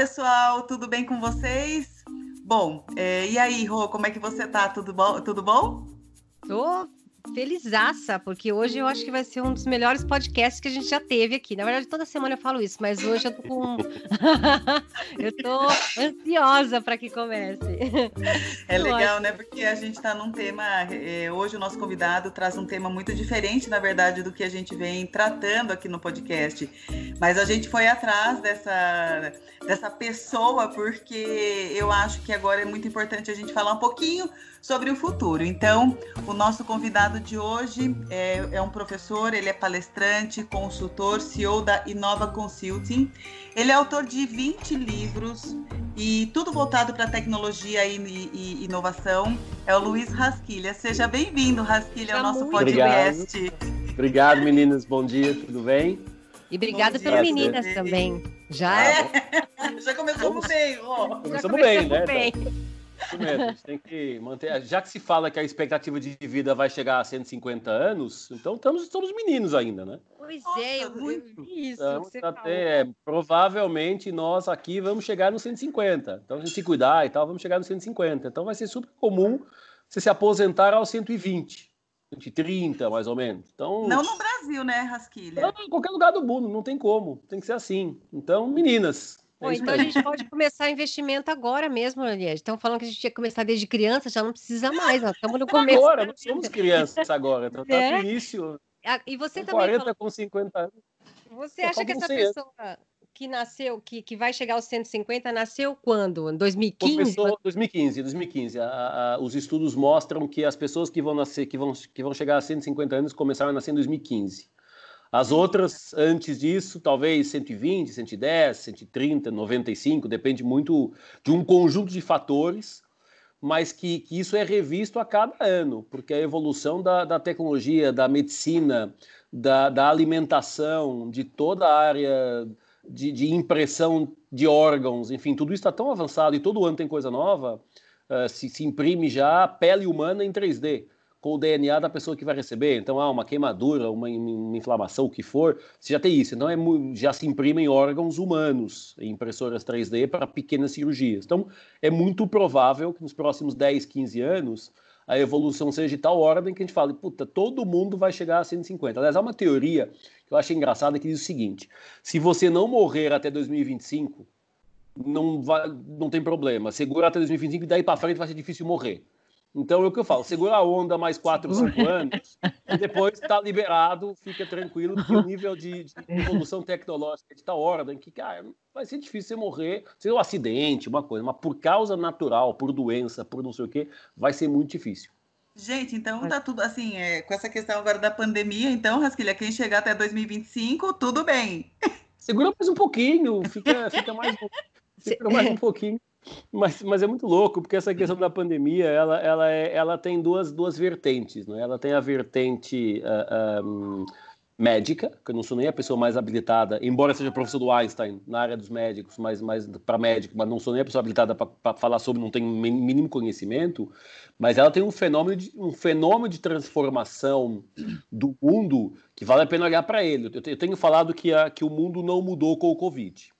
pessoal, tudo bem com vocês? Bom, é, e aí, Rô, como é que você tá? Tudo bom? Tudo bom? Tô felizaça, porque hoje eu acho que vai ser um dos melhores podcasts que a gente já teve aqui. Na verdade, toda semana eu falo isso, mas hoje eu tô com. eu tô ansiosa para que comece. É legal, né? Porque a gente está num tema. É, hoje o nosso convidado traz um tema muito diferente, na verdade, do que a gente vem tratando aqui no podcast. Mas a gente foi atrás dessa, dessa pessoa, porque eu acho que agora é muito importante a gente falar um pouquinho sobre o futuro. Então, o nosso convidado de hoje é, é, um professor, ele é palestrante, consultor, CEO da Inova Consulting. Ele é autor de 20 livros e tudo voltado para tecnologia e, e, inovação. É o Luiz Rasquilha. Seja bem-vindo, Rasquilha, ao nosso podcast. Obrigado. Obrigado, meninas. Bom dia, tudo bem? E obrigada pelas meninas também. Já? É. Já começamos bem, ó. Começamos bem, né? Bem. Então. Isso mesmo, a gente tem que manter. Já que se fala que a expectativa de vida vai chegar a 150 anos, então estamos, estamos meninos ainda, né? Pois é, eu, muito. isso. Até, provavelmente nós aqui vamos chegar nos 150. Então, a gente se cuidar e tal, vamos chegar nos 150. Então, vai ser super comum você se aposentar aos 120. 130, mais ou menos. Então, não no Brasil, né, Rasquilha? Não, em qualquer lugar do mundo, não tem como. Tem que ser assim. Então, meninas, é então a gente pode começar investimento agora mesmo, Eliette. Estão falando que a gente tinha que começar desde criança, já não precisa mais, nós estamos no começo. Agora, nós somos crianças agora, então tá é. no início. Ah, e você com também 40 falou... com 50 anos. Você acha que essa pessoa que nasceu, que, que vai chegar aos 150, nasceu quando? Em 2015? Começou 2015, 2015. A, a, os estudos mostram que as pessoas que vão nascer, que vão, que vão chegar a 150 anos começaram a nascer em 2015. As outras, antes disso, talvez 120, 110, 130, 95, depende muito de um conjunto de fatores, mas que, que isso é revisto a cada ano, porque a evolução da, da tecnologia, da medicina, da, da, alimentação, de toda a área de, de, impressão de órgãos, enfim, tudo isso está tão avançado e todo ano tem coisa nova, uh, se, se imprime já pele humana em 3D com o DNA da pessoa que vai receber. Então, ah, uma queimadura, uma, uma, inflamação, o que for, você já tem isso. Então, é, já se imprimem órgãos humanos em impressoras 3D para pequenas cirurgias. Então, é muito provável que nos próximos 10, 15 anos a evolução seja de tal ordem que a gente fale, puta, todo mundo vai chegar a 150. Aliás, há uma teoria que eu acho engraçada que diz o seguinte: se você não morrer até 2025, não, vai, não tem problema. Segura até 2025 e daí para frente vai ser difícil morrer. Então é o que eu falo, segura a onda mais 4, 5 anos, e depois está liberado, fica tranquilo, porque o nível de, de evolução tecnológica é de tal ordem que, cara, vai ser difícil você morrer, ser um acidente, uma coisa, mas por causa natural, por doença, por não sei o quê, vai ser muito difícil. Gente, então tá tudo assim, é, com essa questão agora da pandemia, então, Rasquilha, quem chegar até 2025, tudo bem. Segura mais um pouquinho, fica, fica mais, fica mais um pouquinho. Mas, mas é muito louco, porque essa questão da pandemia, ela, ela, é, ela tem duas, duas vertentes, né? Ela tem a vertente uh, um, médica, que eu não sou nem a pessoa mais habilitada, embora seja professor do Einstein na área dos médicos, mas mais para médico, mas não sou nem a pessoa habilitada para falar sobre, não tenho mínimo conhecimento, mas ela tem um fenômeno de, um fenômeno de transformação do mundo que vale a pena olhar para ele. Eu tenho falado que, a, que o mundo não mudou com o Covid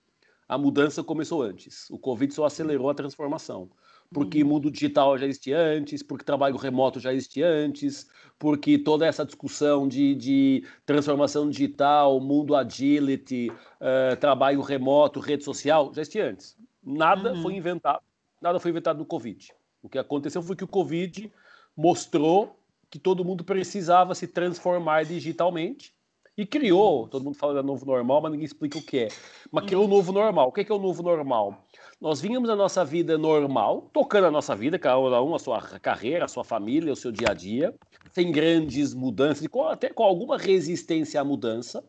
a mudança começou antes. O Covid só acelerou a transformação. Porque uhum. mundo digital já existia antes, porque trabalho remoto já existia antes, porque toda essa discussão de, de transformação digital, mundo agility, uh, trabalho remoto, rede social, já existia antes. Nada uhum. foi inventado, nada foi inventado no Covid. O que aconteceu foi que o Covid mostrou que todo mundo precisava se transformar digitalmente e criou, todo mundo fala da novo normal, mas ninguém explica o que é. Mas criou o novo normal. O que é, o novo normal? Nós vínhamos a nossa vida normal, tocando a nossa vida, cada um a sua carreira, a sua família, o seu dia a dia, sem grandes mudanças, até com alguma resistência à mudança.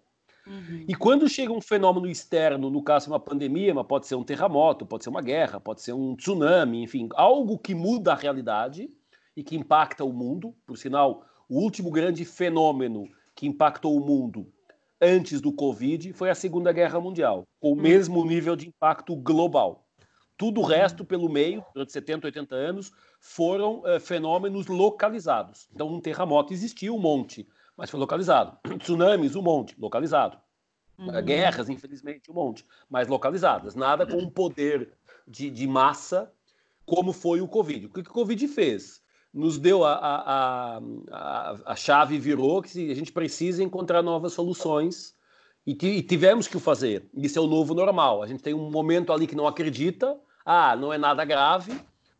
Uhum. E quando chega um fenômeno externo, no caso uma pandemia, mas pode ser um terremoto, pode ser uma guerra, pode ser um tsunami, enfim, algo que muda a realidade e que impacta o mundo. Por sinal, o último grande fenômeno que impactou o mundo antes do Covid foi a Segunda Guerra Mundial, com o hum. mesmo nível de impacto global. Tudo o resto, pelo meio, durante 70, 80 anos, foram uh, fenômenos localizados. Então, um terremoto existiu um monte, mas foi localizado. Tsunamis, um monte, localizado. Uhum. Guerras, infelizmente, um monte, mas localizadas. Nada com um poder de, de massa como foi o Covid. O que o Covid fez? Nos deu a, a, a, a chave virou que a gente precisa encontrar novas soluções e, e tivemos que o fazer. Isso é o novo normal. A gente tem um momento ali que não acredita, ah, não é nada grave.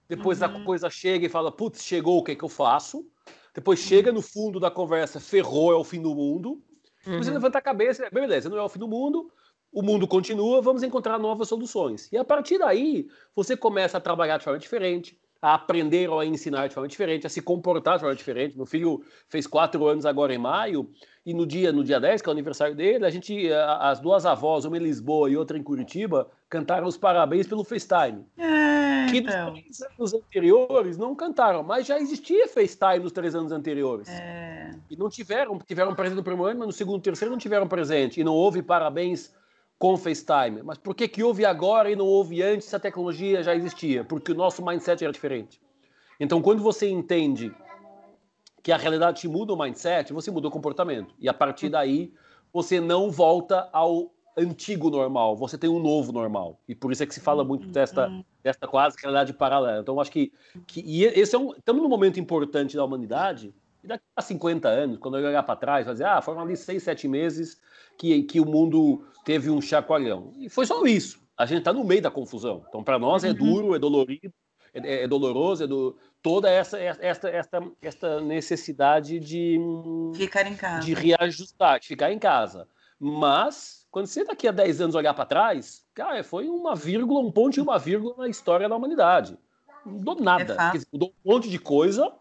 Depois uhum. a coisa chega e fala, putz, chegou, o que é que eu faço? Depois chega no fundo da conversa, ferrou, é o fim do mundo. Uhum. Você levanta a cabeça, beleza, não é o fim do mundo, o mundo continua, vamos encontrar novas soluções. E a partir daí, você começa a trabalhar de forma diferente, a aprender ou a ensinar de forma diferente, a se comportar de forma diferente. Meu filho fez quatro anos agora em maio, e no dia, no dia 10, que é o aniversário dele, a gente, as duas avós, uma em Lisboa e outra em Curitiba, cantaram os parabéns pelo FaceTime. É, que nos então. três anos anteriores não cantaram, mas já existia FaceTime nos três anos anteriores. É. E não tiveram, tiveram presente no primeiro ano, mas no segundo e terceiro não tiveram presente. E não houve parabéns com FaceTime. Mas por que, que houve agora e não houve antes se a tecnologia já existia? Porque o nosso mindset era diferente. Então, quando você entende que a realidade te muda o mindset, você muda o comportamento. E a partir daí, você não volta ao antigo normal, você tem um novo normal. E por isso é que se fala muito desta, desta quase realidade paralela. Então, acho que, que e esse é um, estamos num momento importante da humanidade, e daqui a 50 anos, quando eu olhar para trás, vai dizer, ah, foram ali seis, sete meses que, que o mundo teve um chacoalhão. E foi só isso. A gente está no meio da confusão. Então, para nós é uhum. duro, é dolorido, é, é doloroso, é do, toda essa, essa, essa, essa necessidade de ficar em casa, de reajustar, de ficar em casa. Mas quando você daqui a 10 anos olhar para trás, cara, foi uma vírgula, um ponto e uma vírgula na história da humanidade. Não mudou nada. É dizer, mudou um monte de coisa,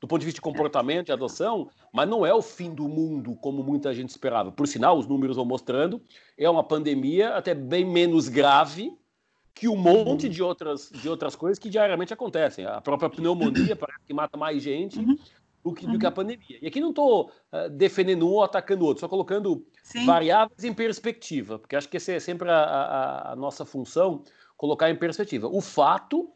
do ponto de vista de comportamento e adoção, mas não é o fim do mundo como muita gente esperava. Por sinal, os números vão mostrando, é uma pandemia até bem menos grave que um monte uhum. de outras, de outras coisas que diariamente acontecem. A própria pneumonia parece que mata mais gente uhum. do, que, do que a uhum. pandemia. E aqui não estou uh, defendendo um ou atacando o outro, só colocando Sim. variáveis em perspectiva, porque acho que essa é sempre a, a, a nossa função, colocar em perspectiva. O fato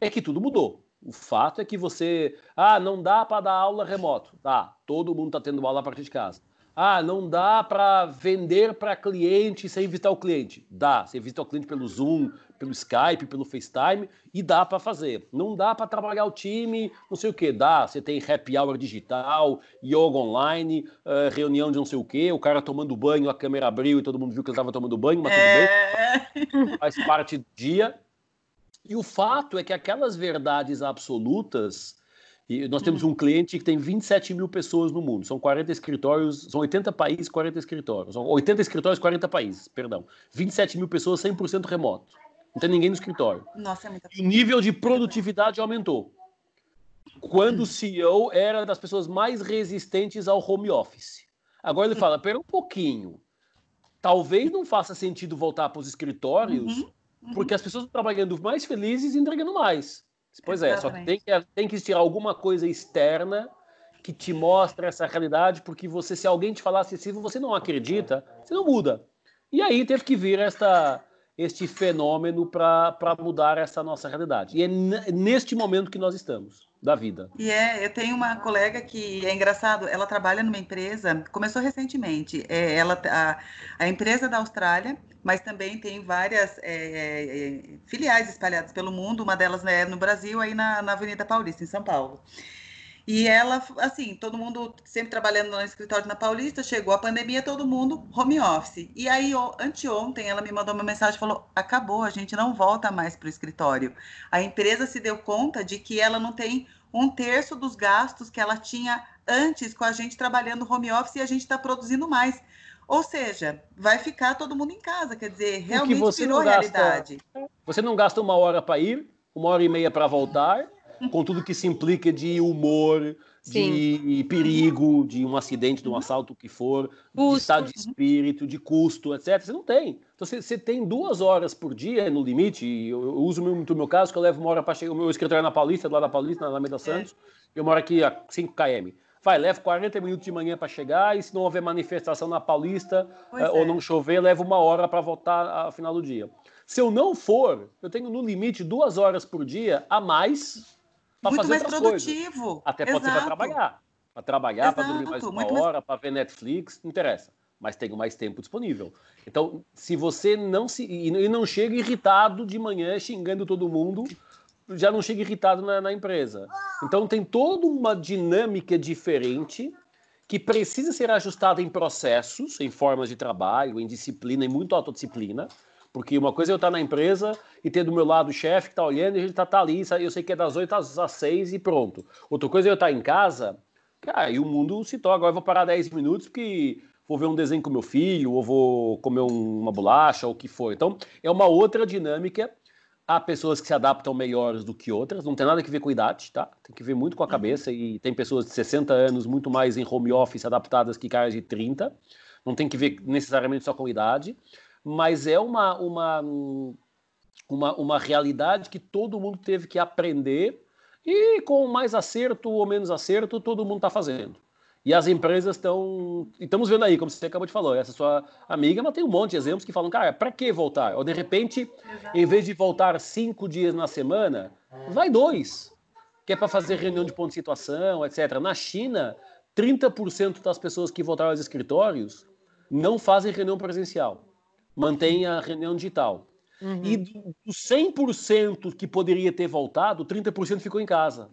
é que tudo mudou. O fato é que você. Ah, não dá para dar aula remoto. Tá, todo mundo está tendo aula a partir de casa. Ah, não dá para vender para cliente sem visitar o cliente. Dá, você visita o cliente pelo Zoom, pelo Skype, pelo FaceTime e dá para fazer. Não dá para trabalhar o time, não sei o que. Dá, você tem happy hour digital, yoga online, uh, reunião de não sei o que, o cara tomando banho, a câmera abriu e todo mundo viu que ele estava tomando banho, mas é... tudo bem. Faz parte do dia. E o fato é que aquelas verdades absolutas. E nós temos hum. um cliente que tem 27 mil pessoas no mundo, são 40 escritórios, são 80 países, 40 escritórios, são 80 escritórios, 40 países, perdão. 27 mil pessoas, 100% remoto. Não tem ninguém no escritório. Nossa, é muita E o nível de produtividade aumentou. Quando o CEO era das pessoas mais resistentes ao home office. Agora ele fala: pera um pouquinho. Talvez não faça sentido voltar para os escritórios, uhum. Porque as pessoas estão trabalhando mais felizes e entregando mais. Pois é, só que tem, que tem que existir alguma coisa externa que te mostre essa realidade, porque você, se alguém te falasse se você não acredita, você não muda. E aí teve que vir esta, este fenômeno para mudar essa nossa realidade. E é neste momento que nós estamos da vida. E é, eu tenho uma colega que é engraçado, ela trabalha numa empresa, começou recentemente, é, ela a, a empresa da Austrália, mas também tem várias é, é filiais espalhadas pelo mundo, uma delas é no Brasil, aí na, na Avenida Paulista, em São Paulo. E ela, assim, todo mundo sempre trabalhando no escritório na Paulista, chegou a pandemia, todo mundo home office. E aí, anteontem, ela me mandou uma mensagem e falou: acabou, a gente não volta mais para o escritório. A empresa se deu conta de que ela não tem um terço dos gastos que ela tinha antes com a gente trabalhando home office e a gente está produzindo mais. Ou seja, vai ficar todo mundo em casa, quer dizer, realmente virou gasta, realidade. Você não gasta uma hora para ir, uma hora e meia para voltar com tudo que se implica de humor, Sim. de perigo, de um acidente, de um assalto, o que for, custo. de estado de espírito, de custo, etc. Você não tem. Então você, você tem duas horas por dia no limite. Eu, eu uso muito o meu caso, que eu levo uma hora para chegar. O meu escritório é na Paulista, lá na Paulista, na Alameda Santos. É. Eu moro aqui a 5 km. Vai, leva 40 minutos de manhã para chegar, e se não houver manifestação na Paulista é, ou não chover, leva uma hora para voltar ao final do dia. Se eu não for, eu tenho no limite duas horas por dia a mais muito mais produtivo. Coisas. Até pode Exato. ser para trabalhar. Para trabalhar, para dormir mais uma hora, mais... para ver Netflix, não interessa. Mas tenho mais tempo disponível. Então, se você não se. E não chega irritado de manhã xingando todo mundo, já não chega irritado na, na empresa. Então, tem toda uma dinâmica diferente que precisa ser ajustada em processos, em formas de trabalho, em disciplina, em muito autodisciplina. Porque uma coisa é eu estar na empresa e ter do meu lado o chefe que está olhando e a gente está tá ali, eu sei que é das 8 às 6 e pronto. Outra coisa é eu estar em casa, cara, e o mundo se torna. Agora eu vou parar 10 minutos porque vou ver um desenho com meu filho, ou vou comer uma bolacha, ou o que for. Então, é uma outra dinâmica. Há pessoas que se adaptam melhores do que outras, não tem nada a ver com idade, tá? Tem que ver muito com a uhum. cabeça, e tem pessoas de 60 anos muito mais em home office adaptadas que caras de 30. Não tem que ver necessariamente só com idade mas é uma, uma, uma, uma realidade que todo mundo teve que aprender e com mais acerto ou menos acerto, todo mundo está fazendo. E as empresas estão. Estamos vendo aí, como você acabou de falar, essa sua amiga, mas tem um monte de exemplos que falam, cara, para que voltar? Ou de repente, Exato. em vez de voltar cinco dias na semana, vai dois, que é para fazer reunião de ponto de situação, etc. Na China, 30% das pessoas que voltaram aos escritórios não fazem reunião presencial mantém a reunião digital. Uhum. E dos 100% que poderia ter voltado, 30% ficou em casa.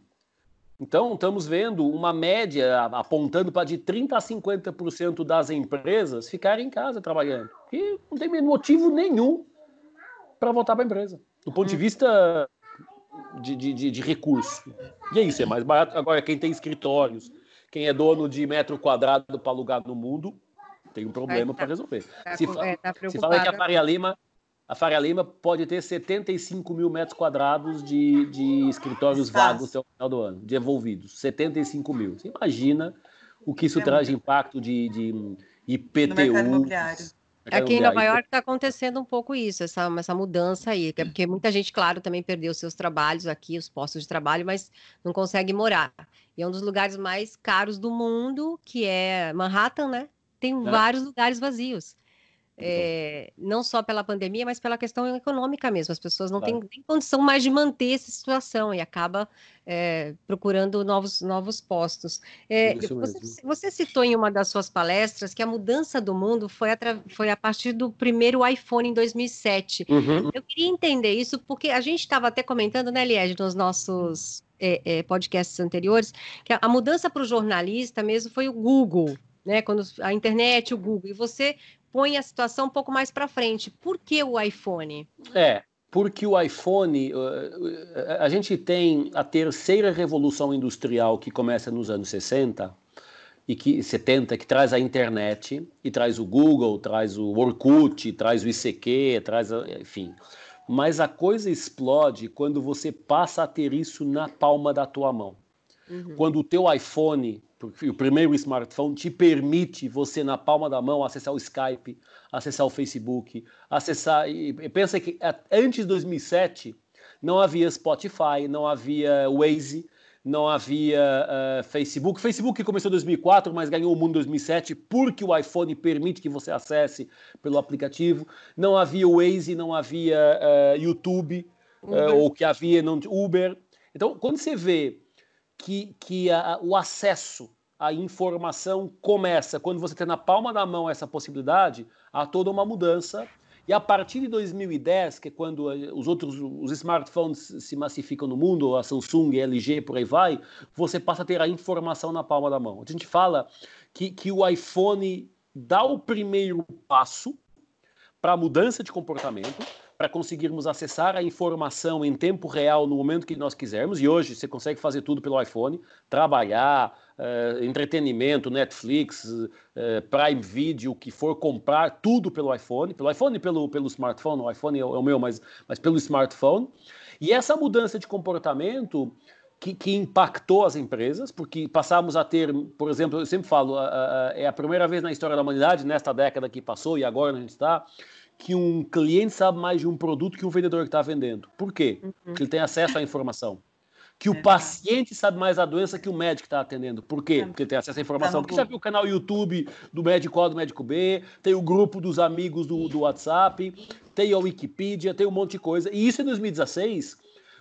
Então, estamos vendo uma média apontando para de 30% a 50% das empresas ficarem em casa trabalhando. E não tem motivo nenhum para voltar para a empresa, do ponto de uhum. vista de, de, de, recurso. E é isso, é mais barato. Agora, quem tem escritórios, quem é dono de metro quadrado para alugar no mundo, tem um problema para resolver. Tá, se, é, tá se fala que a Faria Lima, a Faria Lima pode ter 75 mil metros quadrados de, de escritórios vagos até o final do ano, devolvidos. 75 mil. Você imagina o que isso é traz de impacto de, de IPTU. Aqui em Nova York está acontecendo um pouco isso, essa, essa mudança aí, é porque muita gente, claro, também perdeu seus trabalhos aqui, os postos de trabalho, mas não consegue morar. E é um dos lugares mais caros do mundo, que é Manhattan, né? Tem é. vários lugares vazios. É, não só pela pandemia, mas pela questão econômica mesmo. As pessoas não claro. têm nem condição mais de manter essa situação e acaba é, procurando novos, novos postos. É, você, você, citou em uma das suas palestras que a mudança do mundo foi a, foi a partir do primeiro iPhone em 2007. Uhum. Eu queria entender isso porque a gente estava até comentando, né, Liege, nos nossos podcasts anteriores, que a, a mudança para o jornalista mesmo foi o Google né? Quando a internet, o Google, e você põe a situação um pouco mais para frente. Por que o iPhone? É, porque o iPhone, a gente tem a terceira revolução industrial que começa nos anos 60 e que 70 que traz a internet e traz o Google, traz o Orkut, traz o ICQ, traz, enfim. Mas a coisa explode quando você passa a ter isso na palma da tua mão. Uhum. Quando o teu iPhone o primeiro smartphone te permite você na palma da mão acessar o Skype, acessar o Facebook, acessar e pensa que antes de 2007 não havia Spotify, não havia Waze, não havia uh, Facebook. Facebook começou em 2004, mas ganhou o mundo em 2007 porque o iPhone permite que você acesse pelo aplicativo. Não havia Waze, não havia uh, YouTube, uh, ou que havia não, Uber. Então, quando você vê que, que a, o acesso à informação começa, quando você tem na palma da mão essa possibilidade, há toda uma mudança. E a partir de 2010, que é quando eh, os outros os smartphones se massificam no mundo, a Samsung, a LG, por aí vai, você passa a ter a informação na palma da mão. A gente fala que, que o iPhone dá o primeiro passo para a mudança de comportamento, para conseguirmos acessar a informação em tempo real no momento que nós quisermos. E hoje você consegue fazer tudo pelo iPhone, trabalhar, uh, entretenimento, Netflix, uh, Prime Video, o que for, comprar tudo pelo iPhone, pelo iPhone e pelo, pelo smartphone. O iPhone é o, é o meu, mas, mas pelo smartphone. E essa mudança de comportamento que, que, impactou as empresas, porque passamos a ter, por exemplo, eu sempre falo, é a primeira vez na história da humanidade, nesta década que passou e agora a gente está, que um cliente sabe mais de um produto que um vendedor que está vendendo. Por quê? Uhum. Porque ele tem acesso à informação. Que o paciente sabe mais a doença que o médico está atendendo. Por quê? É. Porque tem acesso à informação. Porque já viu o canal YouTube do médico A do médico B, tem o grupo dos amigos do, do WhatsApp, tem a Wikipedia, tem um monte de coisa. E isso em 2016,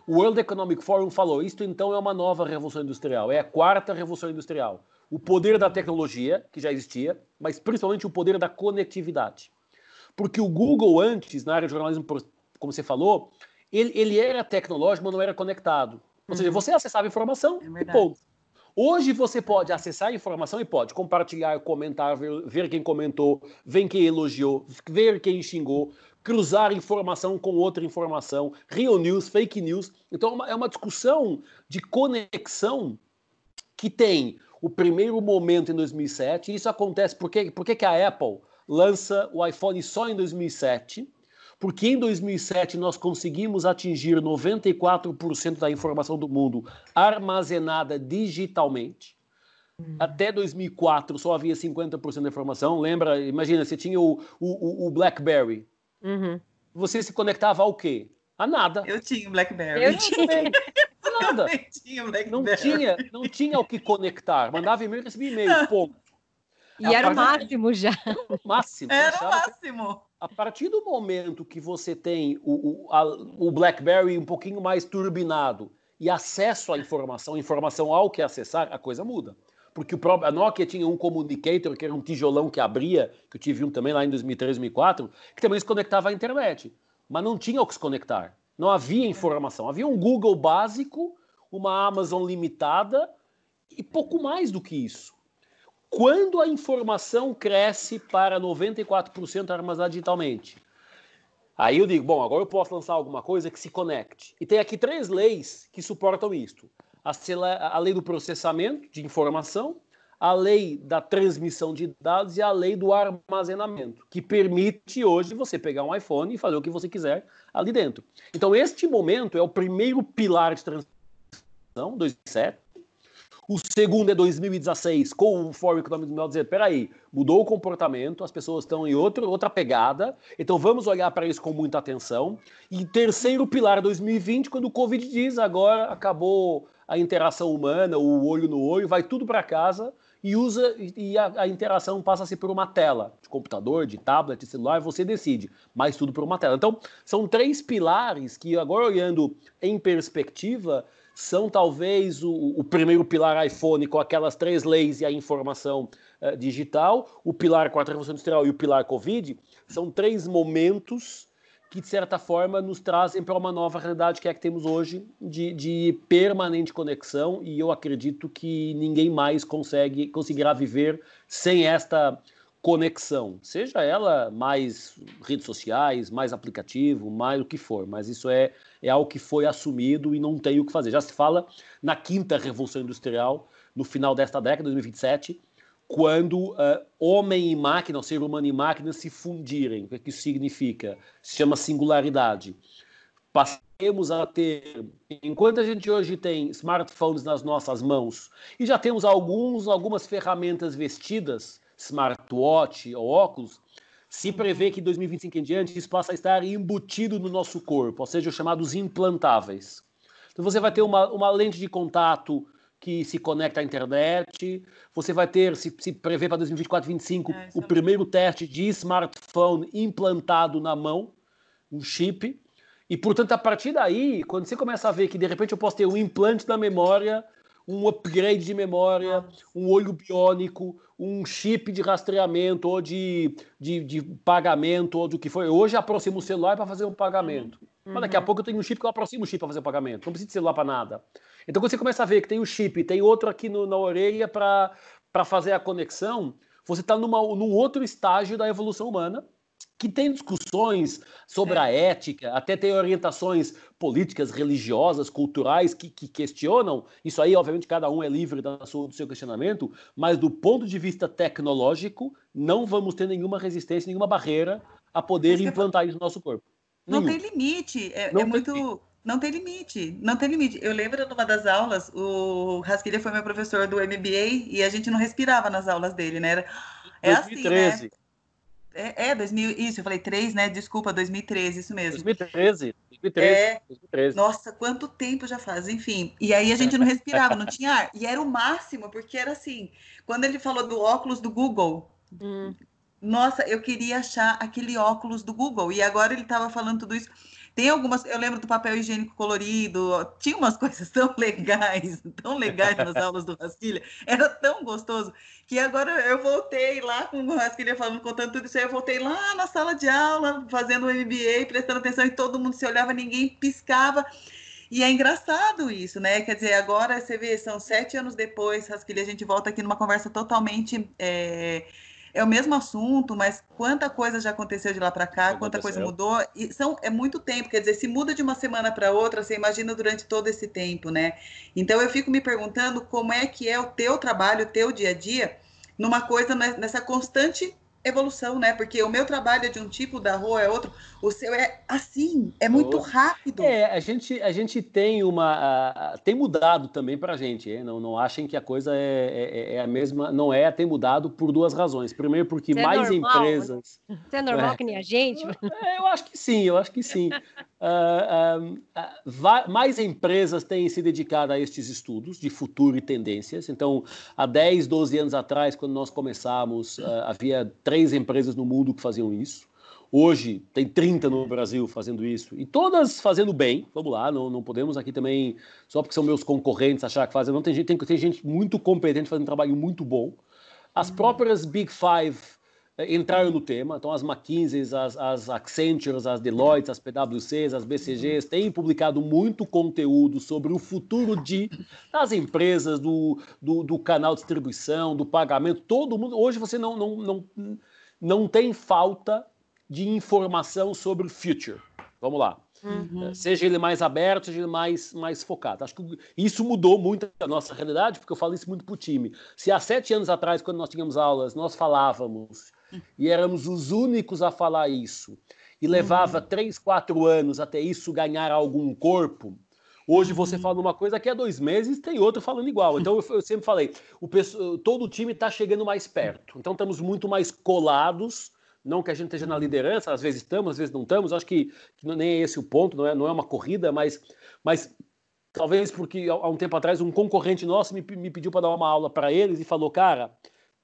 o World Economic Forum falou: isto então é uma nova revolução industrial, é a quarta revolução industrial. o poder da tecnologia, que já existia, mas principalmente o poder da conectividade. Porque o Google antes, na área de jornalismo, como você falou, ele, ele era tecnológico, mas não era conectado. Ou seja, uhum. você acessava informação é e ponto. Hoje você pode acessar a informação e pode compartilhar, comentar, ver, ver, quem comentou, ver quem elogiou, ver quem xingou, cruzar informação com outra informação, real news, fake news. Então é uma, é uma discussão de conexão que tem o primeiro momento em 2007. E isso acontece porque, porque que a Apple lança o iPhone só em 2007 porque em 2007 nós conseguimos atingir 94% da informação do mundo armazenada digitalmente. Hum. Até 2004 só havia 50% da informação. Lembra? Imagina, você tinha o, o, o BlackBerry. Uhum. Você se conectava ao quê? A nada. Eu tinha o BlackBerry. Eu tinha. Nada. Eu tinha BlackBerry. Não tinha, não tinha o que conectar. Mandava e-mail e recebia e-mail. Ponto. E a era o máximo já. Era o máximo. Era o máximo. A partir do momento que você tem o, o, a, o BlackBerry um pouquinho mais turbinado e acesso à informação, informação ao que acessar, a coisa muda. Porque o próprio, a Nokia tinha um communicator, que era um tijolão que abria, que eu tive um também lá em 2003, 2004, que também se conectava à internet. Mas não tinha o que se conectar. Não havia informação. Havia um Google básico, uma Amazon limitada e pouco mais do que isso. Quando a informação cresce para 94% armazenada digitalmente, aí eu digo, bom, agora eu posso lançar alguma coisa que se conecte. E tem aqui três leis que suportam isto. A, lei do processamento de informação, a lei da transmissão de dados e a lei do armazenamento, que permite hoje você pegar um iPhone e fazer o que você quiser ali dentro. Então, este momento é o primeiro pilar de transição, 2007, o segundo é 2016, com o Fórum Econômico Mundial dizer, peraí, mudou o comportamento, as pessoas estão em outro, outra pegada, então vamos olhar para isso com muita atenção. E terceiro pilar, 2020, quando o Covid diz, agora acabou a interação humana, o olho no olho, vai tudo para casa e usa e a, a, interação passa a ser por uma tela de computador, de tablet, de celular, você decide, mas tudo por uma tela. Então, são três pilares que agora olhando em perspectiva, são talvez o, o, primeiro pilar iPhone com aquelas três leis e a informação uh, digital, o pilar quarta revolução industrial e o pilar Covid, são três momentos que, de certa forma, nos trazem para uma nova realidade que é a que temos hoje de, de, permanente conexão e eu acredito que ninguém mais consegue, conseguirá viver sem esta conexão, seja ela mais redes sociais, mais aplicativo, mais o que for, mas isso é, é algo que foi assumido e não tem o que fazer. Já se fala na quinta revolução industrial, no final desta década, 2027, quando uh, homem e máquina, o ser humano e máquina se fundirem. O que, é que isso significa? Se chama singularidade. Passemos a ter, enquanto a gente hoje tem smartphones nas nossas mãos e já temos alguns, algumas ferramentas vestidas, smartwatch ou óculos, se prevê que em 2025 em diante isso passa a estar embutido no nosso corpo, ou seja, os chamados implantáveis. Então você vai ter uma, uma lente de contato que se conecta à internet, você vai ter, se, se prevê para 2024, 2025, é, o é primeiro teste de smartphone implantado na mão, um chip, e portanto a partir daí, quando você começa a ver que de repente eu posso ter um implante na memória, um upgrade de memória, um olho biônico, um chip de rastreamento ou de, de, de pagamento ou do que foi. Hoje aproximo o celular para fazer um pagamento. Uhum. Mas daqui a pouco eu tenho um chip que eu aproximo o chip para fazer o pagamento. Não preciso de celular para nada. Então quando você começa a ver que tem o um chip, tem outro aqui no, na orelha para fazer a conexão, você está num outro estágio da evolução humana que tem discussões sobre a ética, até tem orientações políticas, religiosas, culturais que, que, questionam. Isso aí, obviamente, cada um é livre da sua, do seu questionamento, mas do ponto de vista tecnológico, não vamos ter nenhuma resistência, nenhuma barreira a poder implantar isso no nosso corpo. Não Nenhum. tem limite. É, não é muito. Limite. Não tem limite, não tem limite. Eu lembro numa das aulas, o Rasquilha foi meu professor do MBA e a gente não respirava nas aulas dele, né? Era, é 2013. assim, né? É, é 2000, isso, eu falei 3, né? Desculpa, 2013, isso mesmo. 2013, 2013, é, 2013. Nossa, quanto tempo já faz, enfim. E aí a gente não respirava, não tinha ar. E era o máximo, porque era assim, quando ele falou do óculos do Google, hum. nossa, eu queria achar aquele óculos do Google. E agora ele estava falando tudo isso. Tem algumas, eu lembro do papel higiênico colorido, tinha umas coisas tão legais, tão legais nas aulas do Rasquilha, era tão gostoso, que agora eu voltei lá com o Rasquilha falando, contando tudo isso aí, eu voltei lá na sala de aula, fazendo o MBA, prestando atenção, e todo mundo se olhava, ninguém piscava. E é engraçado isso, né? Quer dizer, agora você vê, são sete anos depois, Rasquilha, a gente volta aqui numa conversa totalmente. É, é o mesmo assunto, mas quanta coisa já aconteceu de lá para cá, quanta coisa mudou. E são, é muito tempo, quer dizer, se muda de uma semana para outra, você imagina durante todo esse tempo, né? Então eu fico me perguntando como é que é o teu trabalho, o teu dia a dia, numa coisa, nessa constante evolução, né? Porque o meu trabalho é de um tipo, da rua é outro, o seu é assim, é muito rápido. É, a gente, a gente tem uma. tem mudado também para a gente, hein? Não, não achem que a coisa é, é, é, a mesma. Não é, tem mudado por duas razões. Primeiro, porque é mais normal, empresas. Você é normal é. que nem a gente? É, eu acho que sim, eu acho que sim. Uh, uh, mais empresas têm se dedicado a estes estudos de futuro e tendências. Então, há 10, 12 anos atrás, quando nós começamos, uh, havia três empresas no mundo que faziam isso. Hoje tem 30 no Brasil fazendo isso, e todas fazendo bem. Vamos lá, não, não podemos aqui também, só porque são meus concorrentes, achar que fazem. Não, tem gente, tem, tem gente muito competente fazendo um trabalho muito bom. As próprias Big Five entraram no tema, então as McKinsey, as, as Accentures, as Deloitte, as PwCs, as BCGs têm publicado muito conteúdo sobre o futuro de, das empresas, do, do, do canal de distribuição, do pagamento, todo mundo. Hoje você não, não, não, não tem falta de informação sobre o future. Vamos lá. Uhum. É, seja ele mais aberto, seja ele mais, mais focado. Acho que isso mudou muito a nossa realidade, porque eu falo isso muito para o time. Se há sete anos atrás, quando nós tínhamos aulas, nós falávamos e éramos os únicos a falar isso, e levava uhum. três, quatro anos até isso ganhar algum corpo, Hoje você uhum. fala uma coisa que há dois meses tem outro falando igual. Então eu, eu sempre falei, o, todo o time está chegando mais perto. Então estamos muito mais colados não que a gente esteja na liderança, às vezes estamos, às vezes não estamos, acho que, que nem é esse o ponto, não é, não é uma corrida, mas, mas talvez porque há um tempo atrás um concorrente nosso me, me pediu para dar uma aula para eles e falou, cara,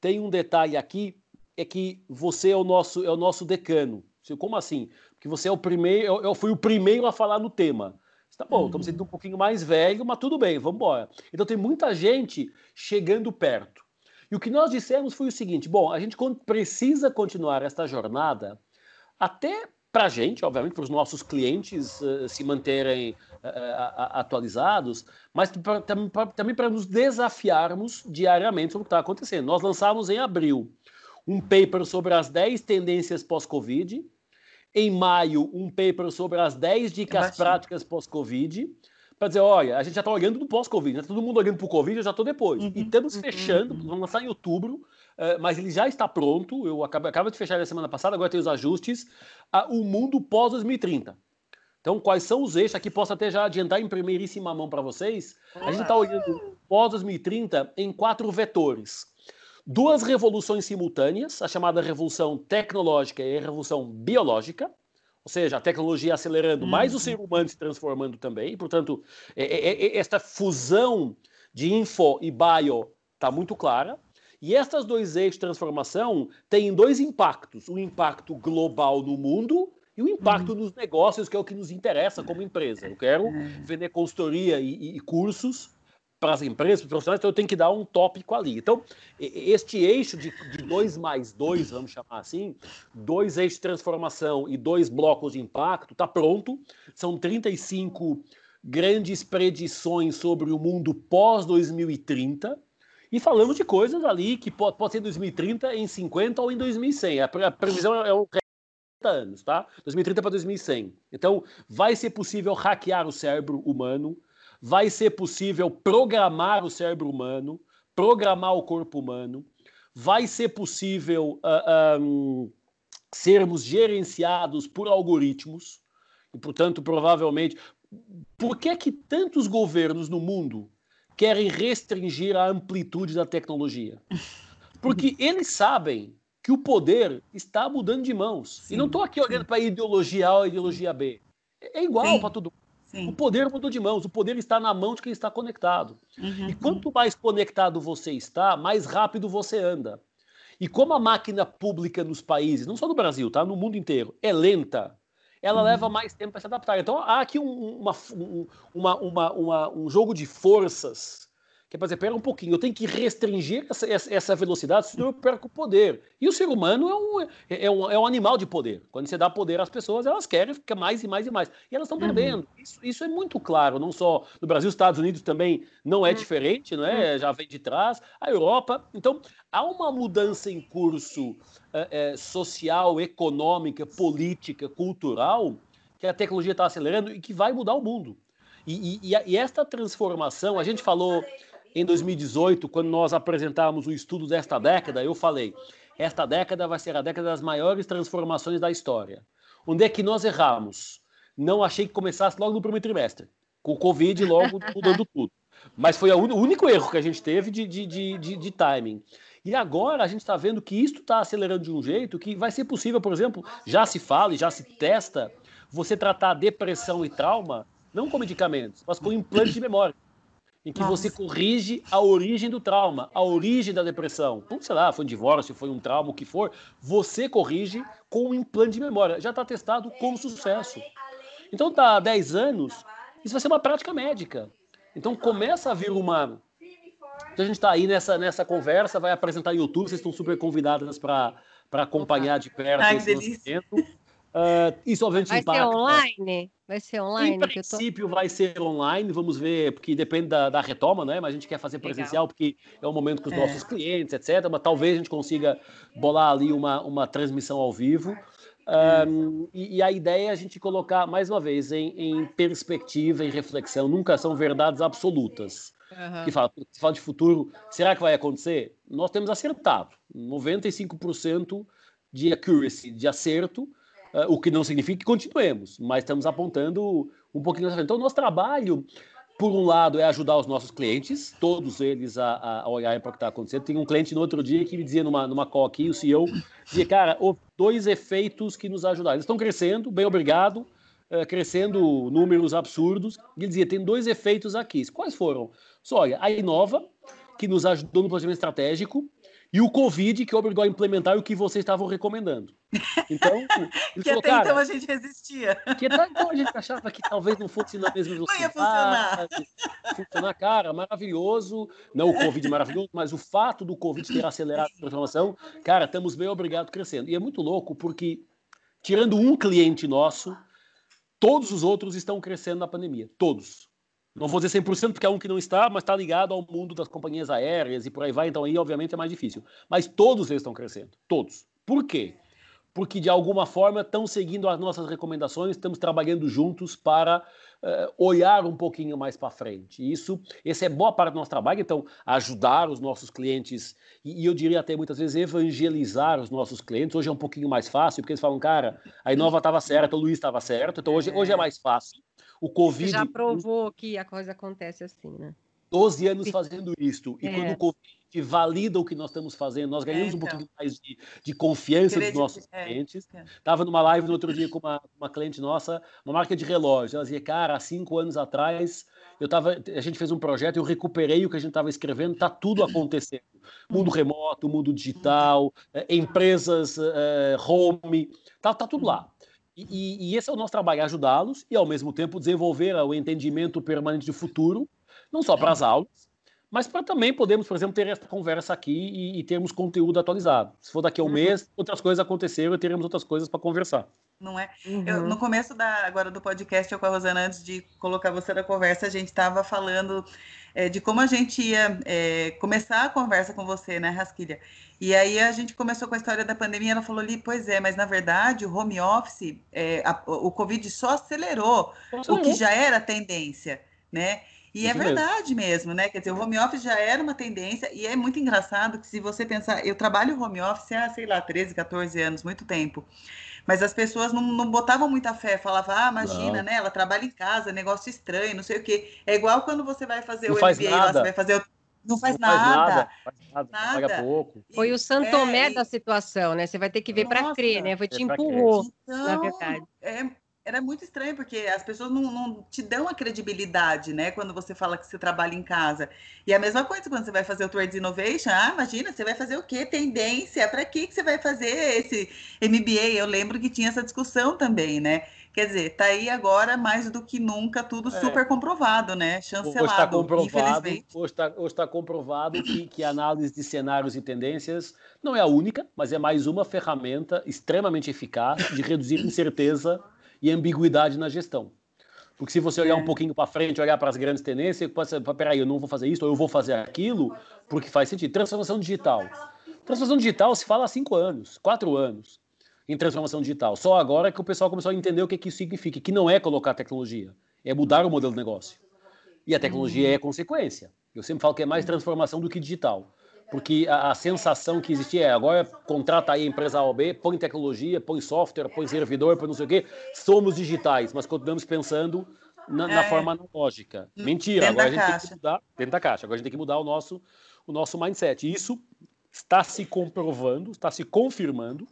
tem um detalhe aqui, é que você é o nosso, é o nosso decano. Como assim? Porque você é o primeiro, eu, eu fui o primeiro a falar no tema. Tá bom, uhum. estamos sendo um pouquinho mais velho, mas tudo bem, vamos embora. Então tem muita gente chegando perto. E o que nós dissemos foi o seguinte: bom, a gente precisa continuar esta jornada até para a gente, obviamente, para os nossos clientes uh, se manterem uh, atualizados, mas pra, pra, também para nos desafiarmos diariamente sobre o que está acontecendo. Nós lançamos em abril um paper sobre as 10 tendências pós-Covid, em maio, um paper sobre as 10 dicas práticas pós-Covid para dizer, olha, a gente já está olhando do pós-Covid, né? todo mundo olhando para o Covid, eu já estou depois. Uhum, e estamos uhum, fechando, uhum. vamos lançar em outubro, uh, mas ele já está pronto, eu acabo, acabo de fechar ele semana passada, agora tem os ajustes, uh, o mundo pós-2030. Então, quais são os eixos? Aqui posso até já adiantar em primeiríssima mão para vocês. A gente está olhando pós-2030 em quatro vetores. Duas revoluções simultâneas, a chamada revolução tecnológica e a revolução biológica. Ou seja, a tecnologia acelerando, uhum. mas o ser humano se transformando também. Portanto, é, é, é, esta fusão de info e bio está muito clara. E estes dois eixos de transformação têm dois impactos: o impacto global no mundo e o impacto uhum. nos negócios, que é o que nos interessa como empresa. Eu quero é. vender consultoria e, e cursos para as empresas, para os profissionais, então eu tenho que dar um tópico ali. Então, este eixo de, de dois mais dois, vamos chamar assim, dois eixos de transformação e dois blocos de impacto, está pronto. São 35 grandes predições sobre o mundo pós-2030. E falamos de coisas ali que pode, pode ser em 2030, em 50 ou em 2100. A, a previsão é, é um anos, tá? 2030 para 2100. Então, vai ser possível hackear o cérebro humano, vai ser possível programar o cérebro humano, programar o corpo humano, vai ser possível uh, ah, um, sermos gerenciados por algoritmos, e, portanto, provavelmente. Por que, que tantos governos no mundo querem restringir a amplitude da tecnologia? Porque eles sabem que o poder está mudando de mãos. Sim, e não estou aqui olhando para ideologia A ou ideologia B. É igual para todo mundo. Sim. O poder mudou de mãos, o poder está na mão de quem está conectado. Uhum. E quanto mais conectado você está, mais rápido você anda. E como a máquina pública nos países, não só no Brasil, tá? No mundo inteiro, é lenta, ela uhum. leva mais tempo para se adaptar. Então há aqui um, uma, uma, uma, uma, um jogo de forças que é para dizer, pera um pouquinho, eu tenho que restringir essa, essa velocidade, senão eu perco o poder. E o ser humano é um, é, é, um, é um animal de poder. Quando você dá poder às pessoas, elas querem ficar mais e mais e mais. E elas estão uhum. perdendo. Isso, isso, é muito claro, não só no Brasil, Estados Unidos também não é uhum. diferente, não é? Uhum. já vem de trás. A Europa. Então, há uma mudança em curso é, é, social, econômica, política, cultural, que a tecnologia está acelerando e que vai mudar o mundo. E, e, e, esta transformação, a gente falou em 2018, quando nós apresentávamos o estudo desta década, eu falei: esta década vai ser a década das maiores transformações da história. Onde é que nós erramos? Não achei que começasse logo no primeiro trimestre, com o Covid logo mudando tudo. Mas foi o único erro que a gente teve de, de, de, de, de timing. E agora a gente está vendo que isso está acelerando de um jeito que vai ser possível, por exemplo, já se fala e já se testa você tratar depressão e trauma não com medicamentos, mas com implante de memória em que Nossa. você corrige a origem do trauma, a origem da depressão. Sei lá, foi um divórcio, foi um trauma, o que for, você corrige com um implante de memória. Já está testado com sucesso. Então, tá há 10 anos, isso vai ser uma prática médica. Então, começa a vir uma. Então, a gente está aí nessa, nessa conversa, vai apresentar no YouTube, vocês estão super convidadas para acompanhar de perto Ai, esse lançamento. Uh, isso obviamente vai impacta. Ser online? Vai ser online? Em princípio tô... vai ser online, vamos ver, porque depende da, da, retoma, né? Mas a gente quer fazer presencial Legal. porque é o momento com os é. nossos clientes, etc. Mas talvez a gente consiga bolar ali uma, uma transmissão ao vivo. Um, e, e, a ideia é a gente colocar, mais uma vez, em, em perspectiva, em reflexão. Nunca são verdades absolutas. Uhum. Que fala, fala de futuro, será que vai acontecer? Nós temos acertado. 95% de accuracy, de acerto, o que não significa que continuemos, mas estamos apontando um pouquinho. Então, o nosso trabalho, por um lado, é ajudar os nossos clientes, todos eles a, a olharem para o que está acontecendo. Tem um cliente no outro dia que me dizia numa, numa call aqui, o CEO, dizia, cara, dois efeitos que nos ajudaram. Eles estão crescendo, bem obrigado, uh, crescendo números absurdos. Ele dizia, tem dois efeitos aqui. Quais foram? Só, olha, a Inova, que nos ajudou no planejamento estratégico, e o Covid que obrigou a implementar o que vocês estavam recomendando. Então, que falou, até então a gente resistia. Que até então a gente achava que talvez não fosse na mesma velocidade. Não ia funcionar. Funcionar, cara, maravilhoso. Não o Covid maravilhoso, mas o fato do Covid ter acelerado a transformação, cara, estamos bem obrigados crescendo. E é muito louco porque, tirando um cliente nosso, todos os outros estão crescendo na pandemia. Todos. Não vou dizer 100% porque é um que não está, mas está ligado ao mundo das companhias aéreas e por aí vai, então aí obviamente é mais difícil. Mas todos eles estão crescendo, todos. Por quê? Porque de alguma forma estão seguindo as nossas recomendações, estamos trabalhando juntos para uh, olhar um pouquinho mais para frente. Isso, essa é boa parte do nosso trabalho, então ajudar os nossos clientes e, e eu diria até muitas vezes evangelizar os nossos clientes. Hoje é um pouquinho mais fácil, porque eles falam, cara, a Inova estava certa, o Luiz estava certo, então hoje, hoje é mais fácil o Covid. Você já provou que a coisa acontece assim, né? 12 anos fazendo isso. E é. quando o Covid valida o que nós estamos fazendo, nós ganhamos é, então. um pouquinho mais de, de confiança dos nossos é. clientes. Estava numa live no outro dia com uma, uma cliente nossa, uma marca de relógio. Ela dizia, cara, há cinco anos atrás eu tava, a gente fez um projeto, eu recuperei o que a gente estava escrevendo, está tudo acontecendo. Mundo remoto, mundo digital, é, empresas, é, home, tá, tá tudo lá. E, e, esse é o nosso trabalho, ajudá-los e, ao mesmo tempo, desenvolver o entendimento permanente de futuro, não só para as aulas, mas para também podermos, por exemplo, ter essa conversa aqui e, e termos conteúdo atualizado. Se for daqui a um uhum. mês, outras coisas aconteceram e teremos outras coisas para conversar. Não é? Uhum. Eu, no começo da, agora do podcast, eu com a Rosana, antes de colocar você na conversa, a gente estava falando é, de como a gente ia é, começar a conversa com você, né, Rasquilha? E aí a gente começou com a história da pandemia, ela falou ali, pois é, mas na verdade o home office, é, a, o Covid só acelerou, o que já era tendência, né? E é Isso é verdade mesmo. mesmo, né? Quer dizer, o home office já era uma tendência, e é muito engraçado que se você pensar, eu trabalho home office há, sei lá, 13, 14 anos, muito tempo. Mas as pessoas não, não botavam muita fé, falavam, ah, imagina, não. né? Ela trabalha em casa, negócio estranho, não sei o quê. É igual quando você vai fazer não o MBA lá, você vai fazer o não faz não nada. Faz nada, nada. Paga pouco. Foi o Santomé é, da situação, né? Você vai ter que ver para crer, né? Foi te empurrou, então, na verdade. É, era muito estranho, porque as pessoas não, não, te dão a credibilidade, né? Quando você fala que você trabalha em casa. E a mesma coisa quando você vai fazer o Towards Innovation. Ah, imagina, você vai fazer o quê? Tendência? Para que, você vai fazer esse MBA? Eu lembro que tinha essa discussão também, né? Quer dizer, está aí agora mais do que nunca tudo é. super comprovado, né? Chancelado. Hoje está comprovado, hoje está, hoje está comprovado que, que a análise de cenários e tendências não é a única, mas é mais uma ferramenta extremamente eficaz de reduzir incerteza e ambiguidade na gestão. Porque se você olhar é. um pouquinho para frente, olhar para as grandes tendências, pode peraí, eu não vou fazer isso, ou eu vou fazer aquilo, porque faz sentido. Transformação digital. Transformação digital se fala há cinco anos, quatro anos em transformação digital. Só agora que o pessoal começou a entender o que, que isso significa, que não é colocar tecnologia, é mudar o modelo de negócio. E a tecnologia é consequência. Eu sempre falo que é mais transformação do que digital. Porque a, a sensação que existia é agora contrata aí a empresa A ou B, põe tecnologia, põe software, põe servidor, põe não sei o quê, somos digitais, mas continuamos pensando na, na é. forma analógica. Mentira, dentro agora a gente caixa. tem que mudar dentro da caixa, agora a gente tem que mudar o nosso, o nosso mindset. E isso está se comprovando, está se confirmando